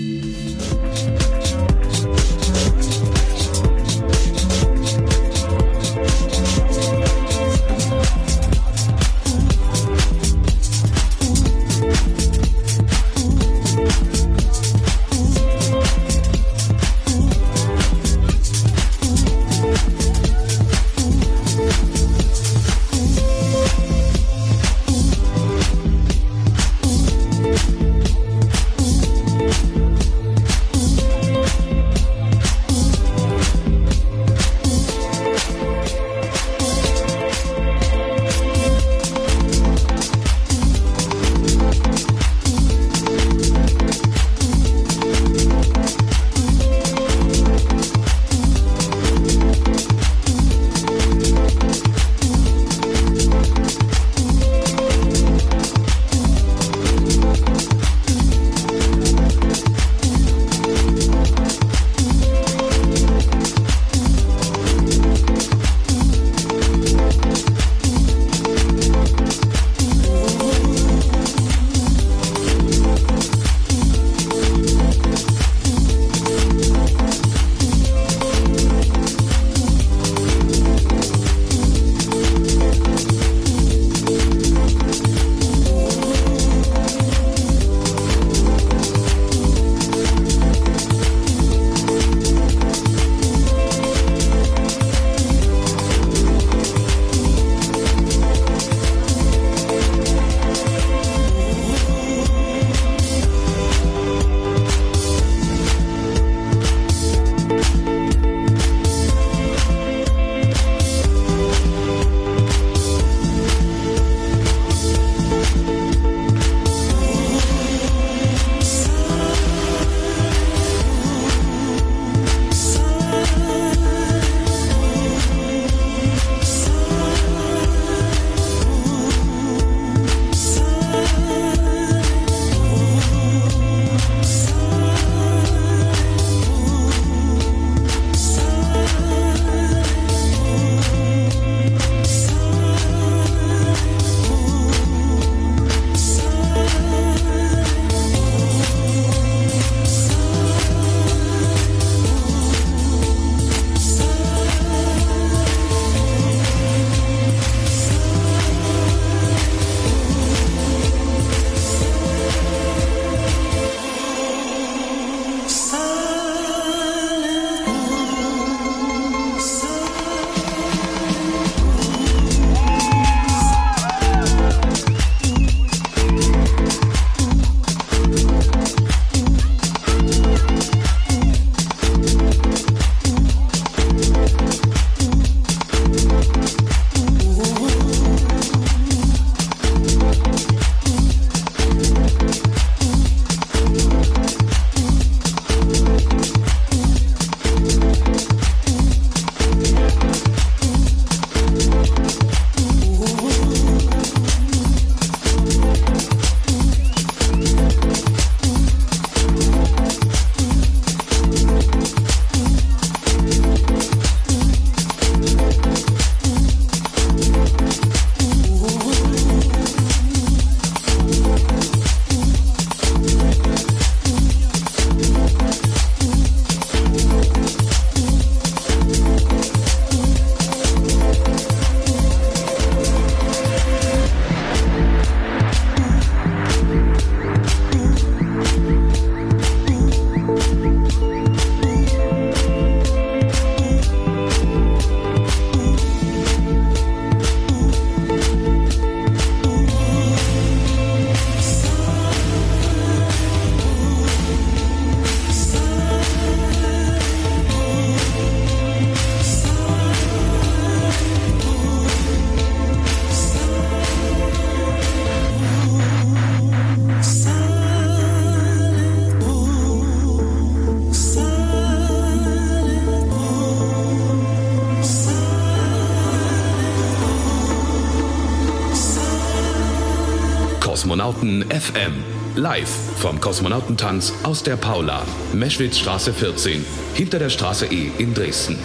Live vom Kosmonautentanz aus der Paula, Meschwitzstraße 14, hinter der Straße E in Dresden.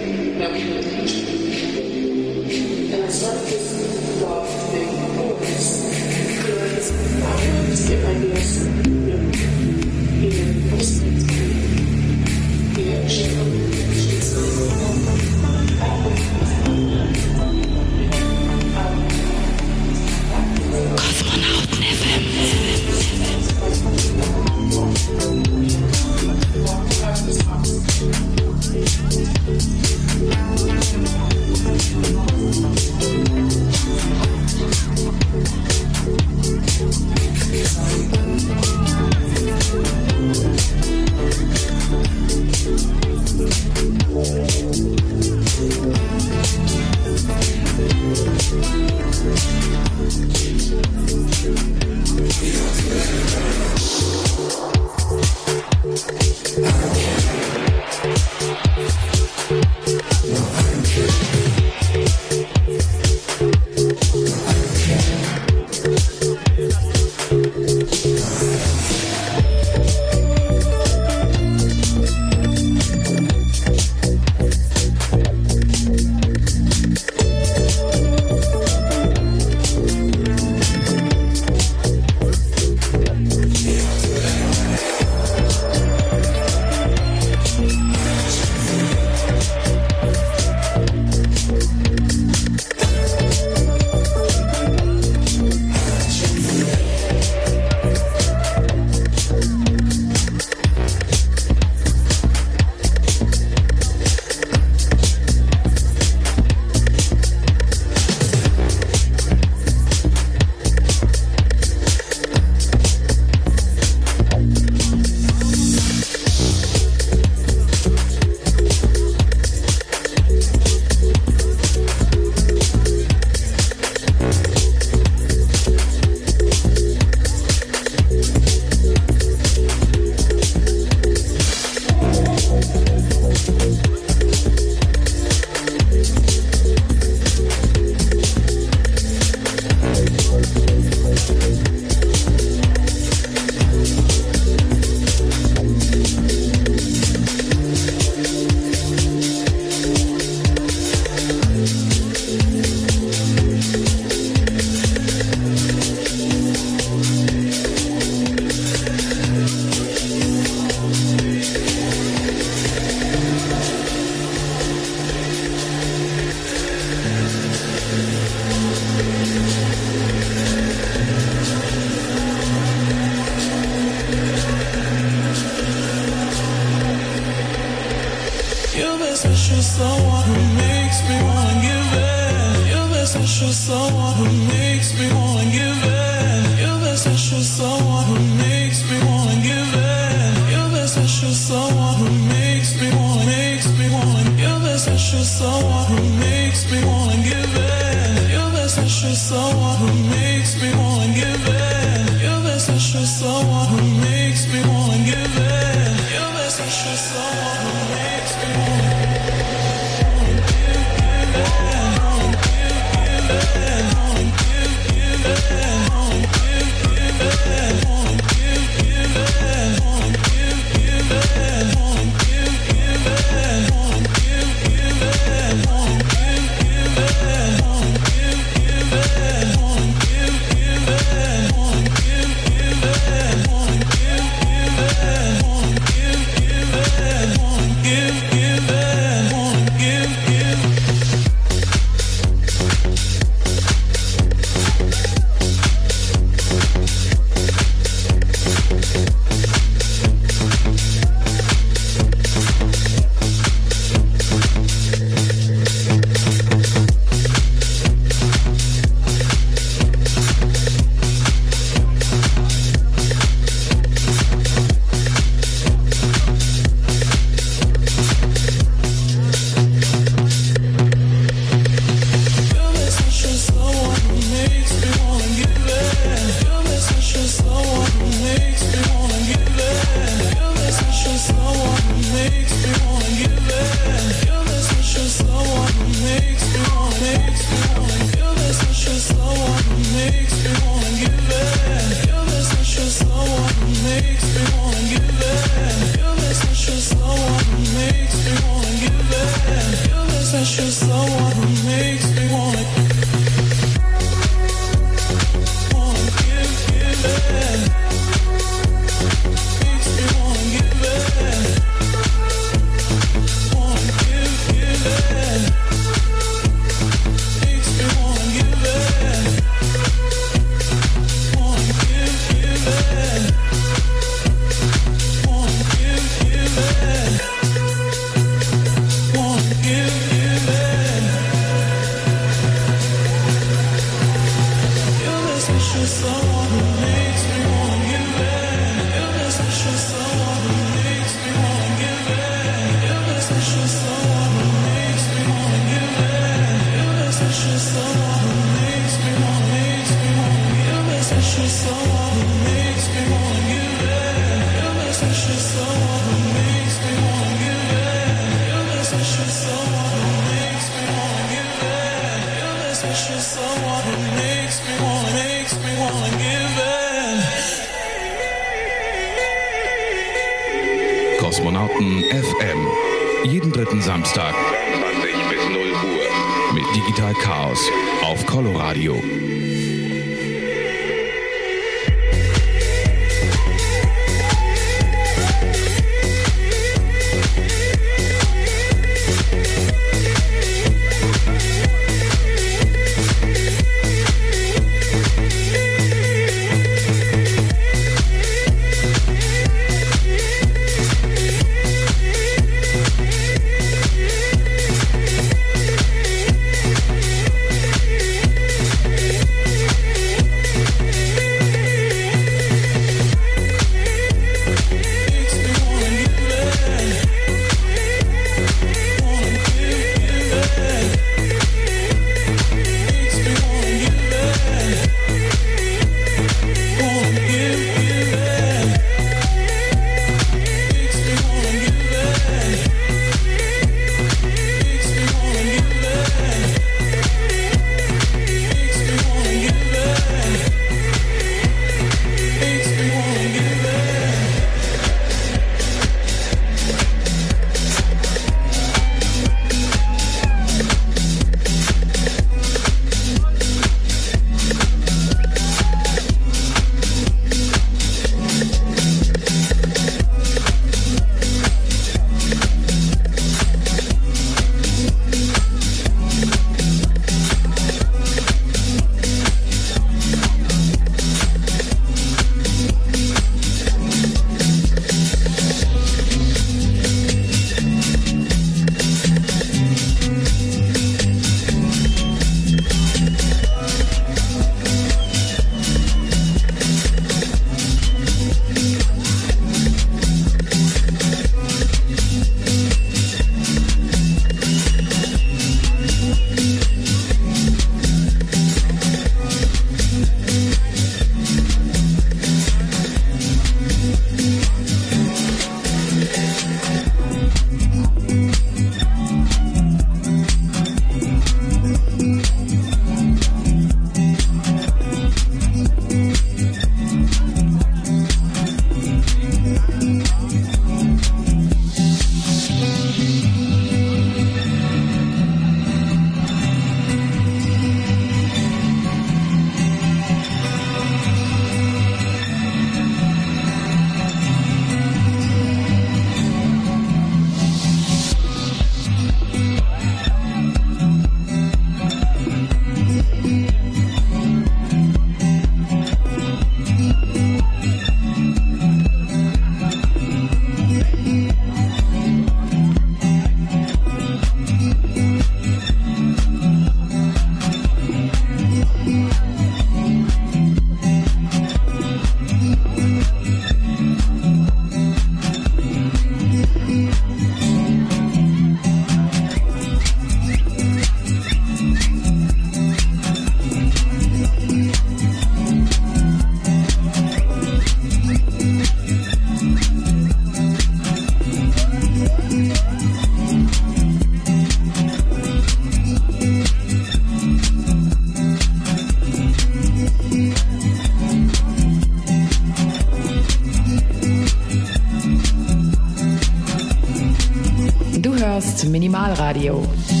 Minimalradio.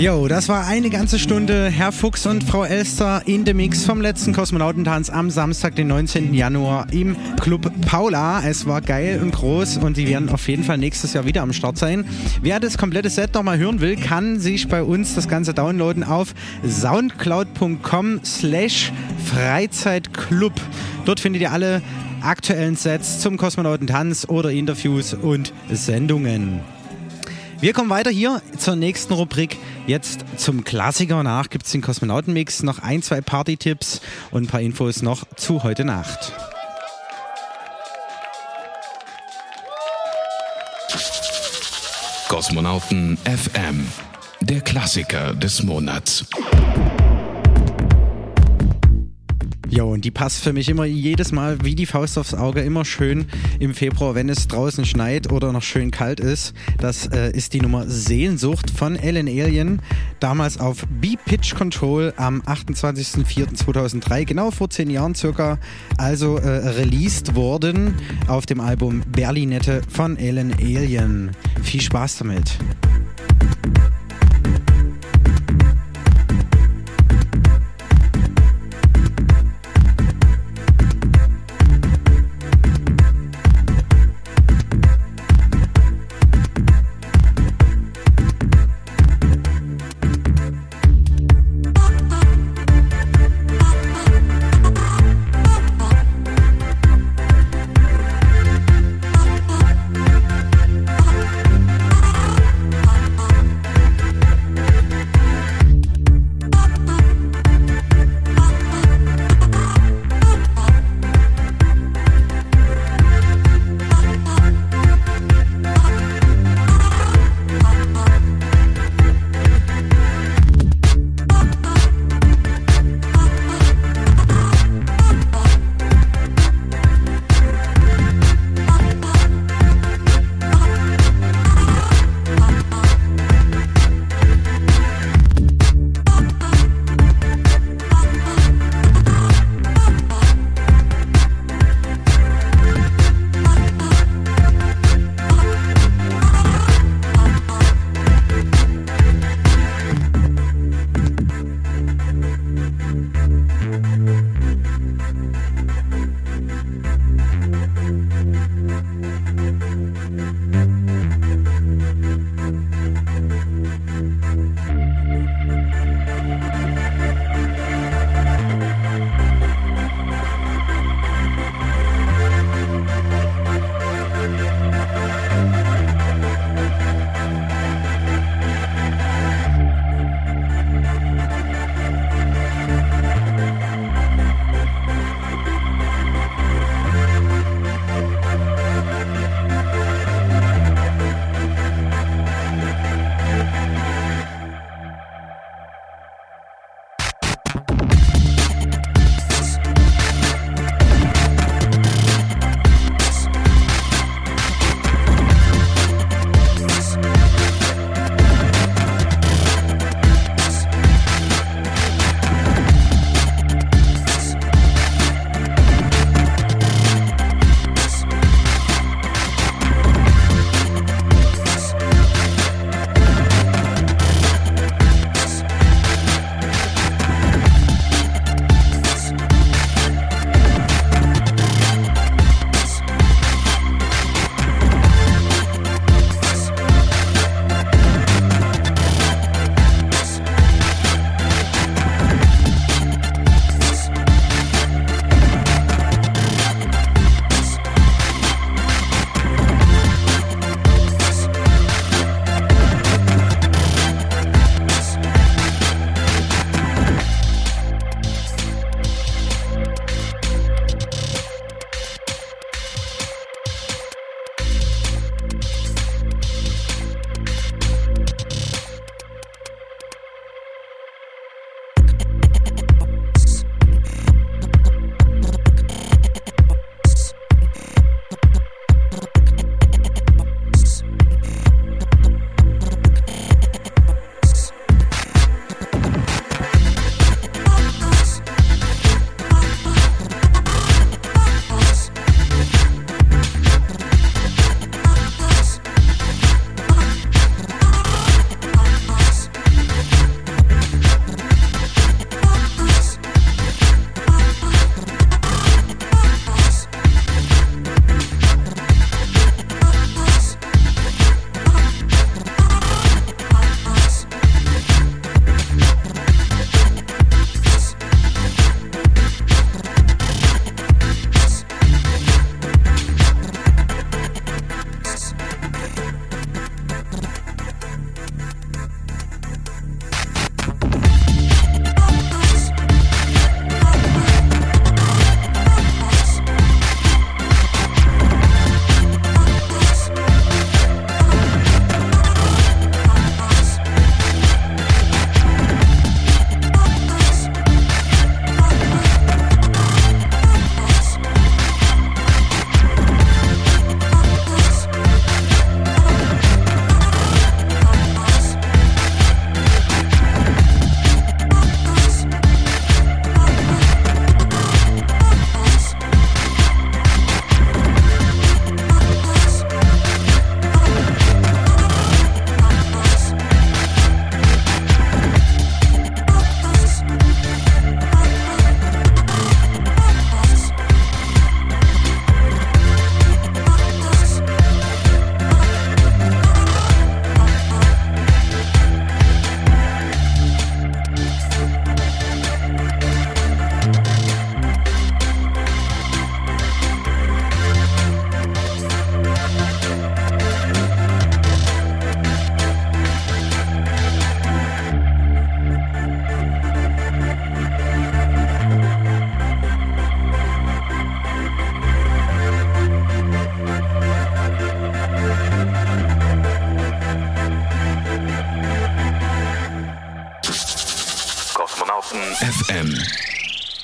Jo, das war eine ganze Stunde Herr Fuchs und Frau Elster in dem Mix vom letzten Kosmonautentanz am Samstag, den 19. Januar im Club Paula. Es war geil und groß und die werden auf jeden Fall nächstes Jahr wieder am Start sein. Wer das komplette Set nochmal hören will, kann sich bei uns das Ganze downloaden auf soundcloud.com slash Freizeitclub. Dort findet ihr alle aktuellen Sets zum Kosmonautentanz oder Interviews und Sendungen. Wir kommen weiter hier zur nächsten Rubrik. Jetzt zum Klassiker. Nach gibt es den Kosmonautenmix, noch ein, zwei Party-Tipps und ein paar Infos noch zu heute Nacht. Kosmonauten FM, der Klassiker des Monats. Ja, und die passt für mich immer jedes Mal wie die Faust aufs Auge, immer schön im Februar, wenn es draußen schneit oder noch schön kalt ist. Das äh, ist die Nummer Sehnsucht von Ellen Alien, damals auf B-Pitch Control am 28.04.2003, genau vor zehn Jahren circa, also äh, released worden auf dem Album Berlinette von Ellen Alien. Viel Spaß damit.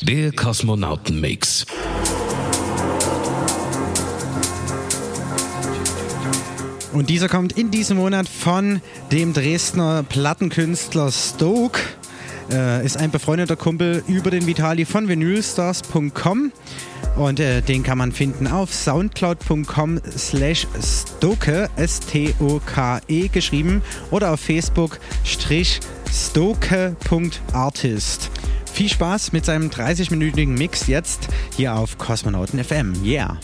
Der Kosmonautenmix. Und dieser kommt in diesem Monat von dem Dresdner Plattenkünstler Stoke. Äh, ist ein befreundeter Kumpel über den Vitali von vinylstars.com und äh, den kann man finden auf soundcloud.com slash stoke, S-T-O-K-E geschrieben oder auf Facebook strich stoke.artist. Viel Spaß mit seinem 30-minütigen Mix jetzt hier auf Kosmonauten FM. Yeah!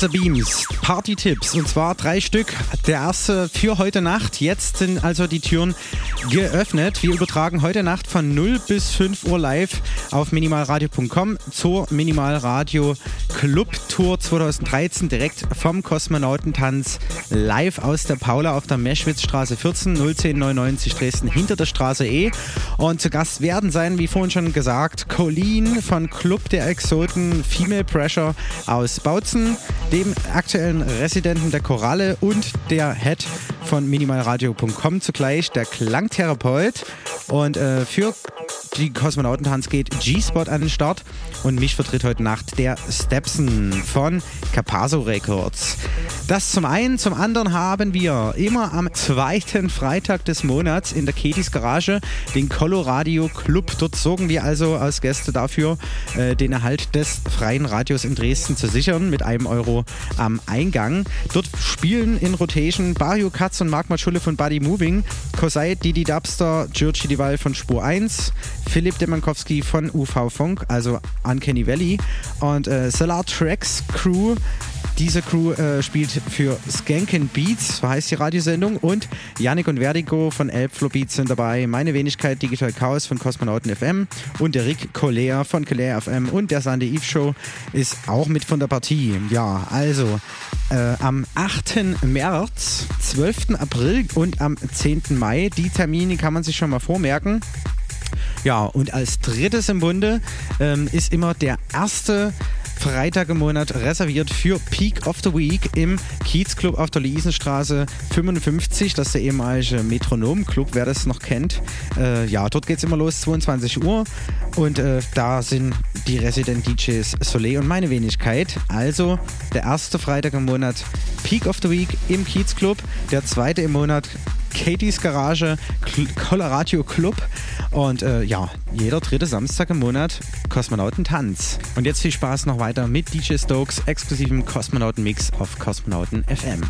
Yo, Laserbeams, Party-Tipps und zwar drei Stück. Der erste für heute Nacht. Jetzt sind also die Türen geöffnet. Wir übertragen heute Nacht von 0 bis 5 Uhr live auf minimalradio.com zur Minimalradio Club Tour 2013 direkt vom Kosmonautentanz live aus der Paula auf der Meschwitzstraße 14 01099 Dresden hinter der Straße E. Und zu Gast werden sein, wie vorhin schon gesagt, Colleen von Club der Exoten Female Pressure aus Bautzen dem aktuellen Residenten der Koralle und der Head von minimalradio.com zugleich, der Klangtherapeut. Und äh, für die Kosmonautentanz geht G-Spot an den Start und mich vertritt heute Nacht der Stepson von Capaso Records. Das zum einen, zum anderen haben wir immer am zweiten Freitag des Monats in der Ketis Garage den Coloradio Club. Dort sorgen wir also als Gäste dafür, äh, den Erhalt des freien Radios in Dresden zu sichern mit einem Euro am Eingang. Dort spielen in Rotation Bario Katz und Marc Matschulle von Buddy Moving, Kosei Didi Dubster, Giorgi Dival von Spur 1, Philipp Demankowski von UV Funk, also Uncanny Valley und äh, Solar Tracks Crew. Diese Crew äh, spielt für Skanken Beats, so heißt die Radiosendung. Und Yannick und Vertigo von Elbflow Beats sind dabei. Meine Wenigkeit Digital Chaos von Kosmonauten FM und der Rick Colea von Colea FM und der Sande Eve Show ist auch mit von der Partie. Ja, also äh, am 8. März, 12. April und am 10. Mai. Die Termine kann man sich schon mal vormerken. Ja, und als drittes im Bunde ähm, ist immer der erste Freitag im Monat reserviert für Peak of the Week im Kiez Club auf der Luisenstraße 55. Das ist der ehemalige Metronom Club, wer das noch kennt. Äh, ja, dort geht es immer los, 22 Uhr. Und äh, da sind die Resident DJs Soleil und meine Wenigkeit. Also der erste Freitag im Monat Peak of the Week im Kiez Club. Der zweite im Monat Katie's Garage, Colorado Club und äh, ja, jeder dritte Samstag im Monat Kosmonautentanz. Und jetzt viel Spaß noch weiter mit DJ Stokes exklusivem Kosmonauten-Mix auf Kosmonauten FM.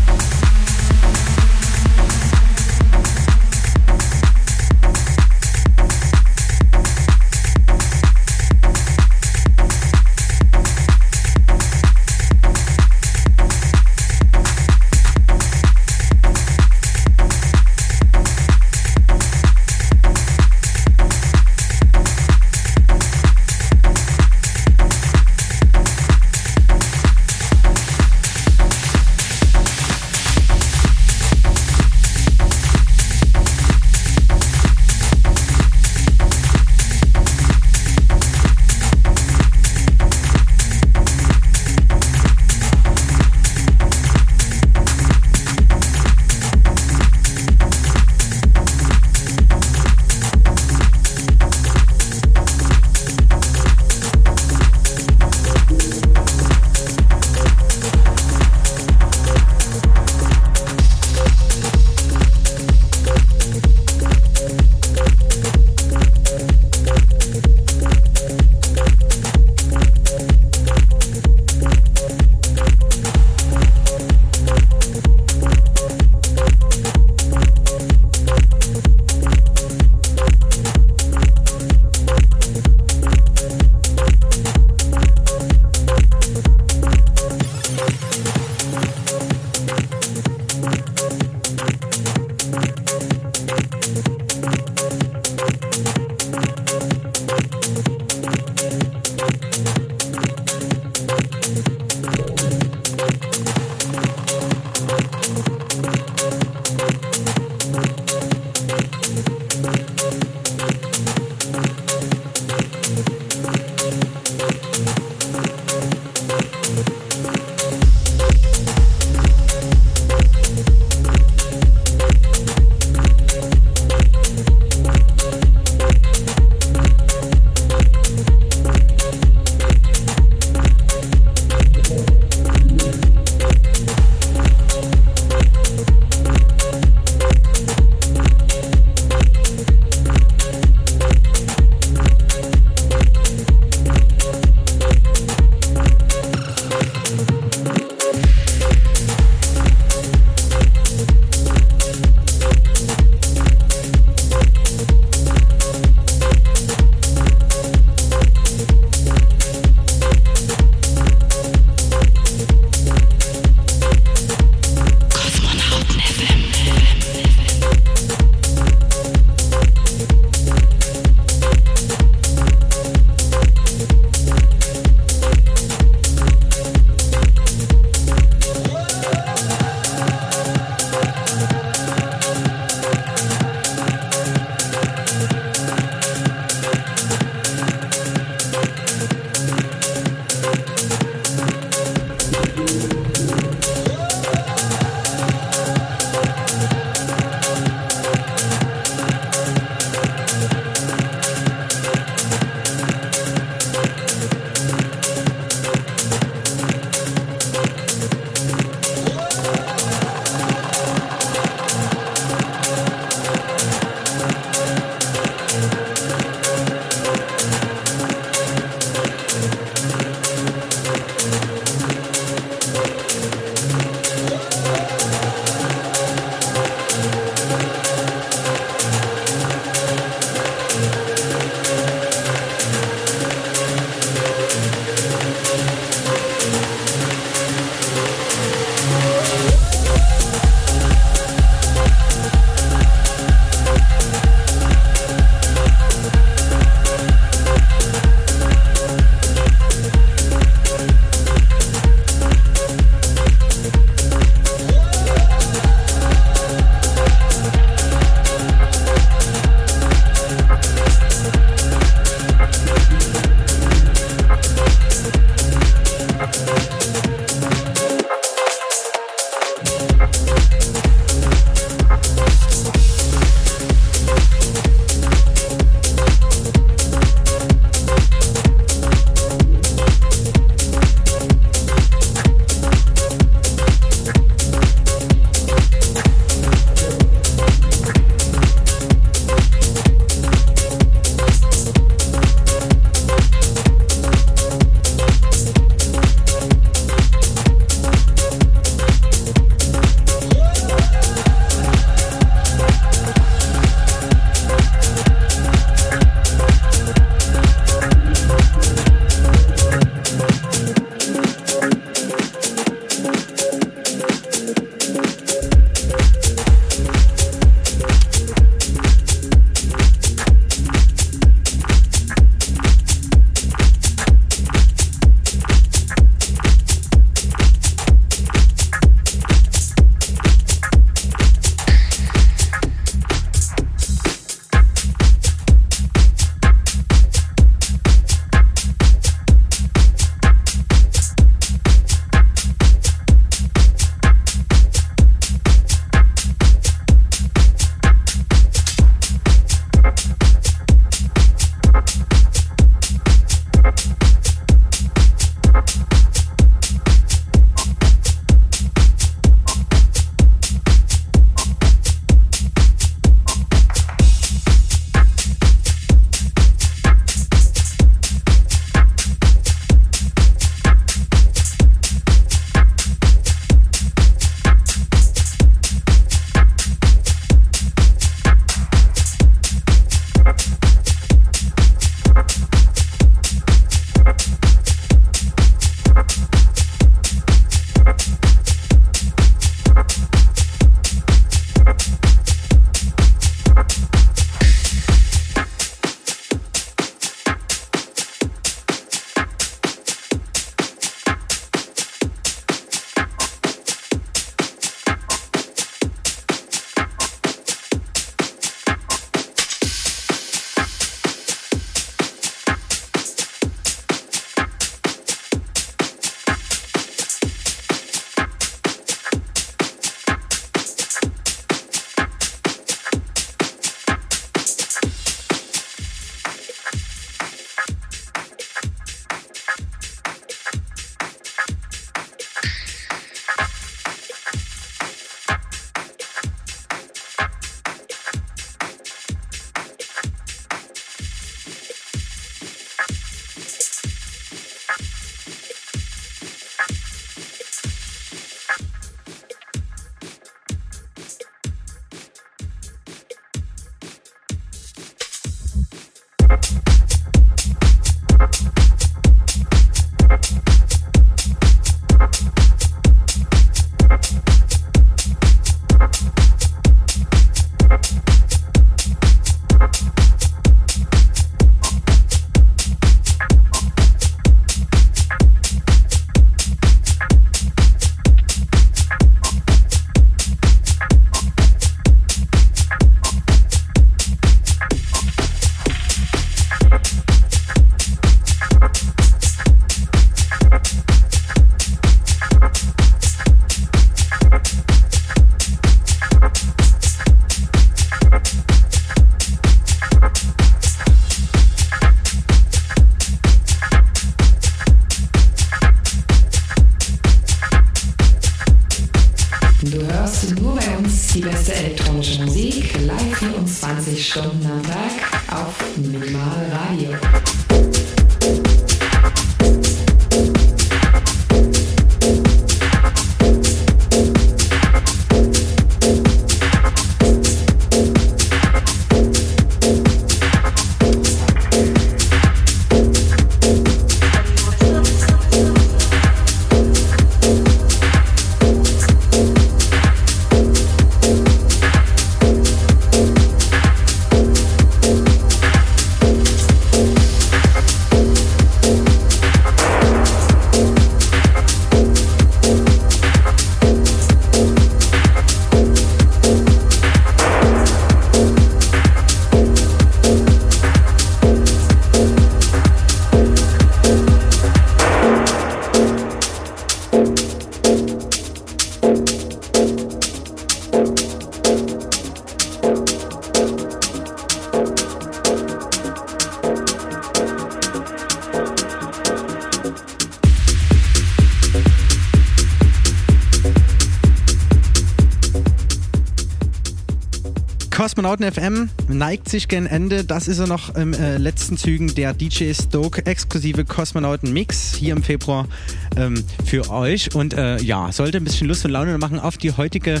Kosmonauten FM neigt sich gen Ende. Das ist er noch im äh, letzten Zügen der DJ Stoke exklusive Kosmonauten Mix hier im Februar ähm, für euch. Und äh, ja, sollte ein bisschen Lust und Laune machen auf die heutige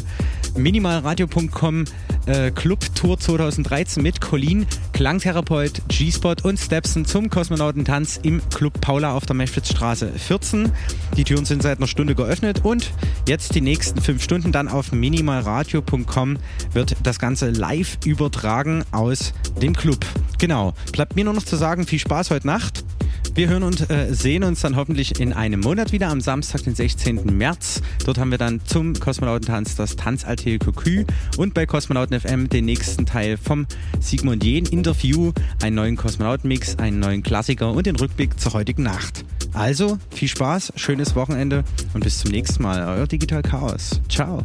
minimalradio.com äh, Club Tour 2013 mit Colin, Klangtherapeut, G-Spot und Stepson zum Kosmonautentanz im Club Paula auf der Meschwitzstraße 14. Die Türen sind seit einer Stunde geöffnet und jetzt die nächsten fünf Stunden dann auf minimalradio.com wird das Ganze live übertragen aus dem Club. Genau. Bleibt mir nur noch zu sagen, viel Spaß heute Nacht. Wir hören und äh, sehen uns dann hoffentlich in einem Monat wieder am Samstag, den 16. März. Dort haben wir dann zum Kosmonautentanz das Tanzaltel Cocu und bei Kosmonauten FM den nächsten Teil vom Sigmund Jähn Interview, einen neuen Kosmonautenmix, einen neuen Klassiker und den Rückblick zur heutigen Nacht. Also viel Spaß, schönes Wochenende und bis zum nächsten Mal. Euer Digital Chaos. Ciao.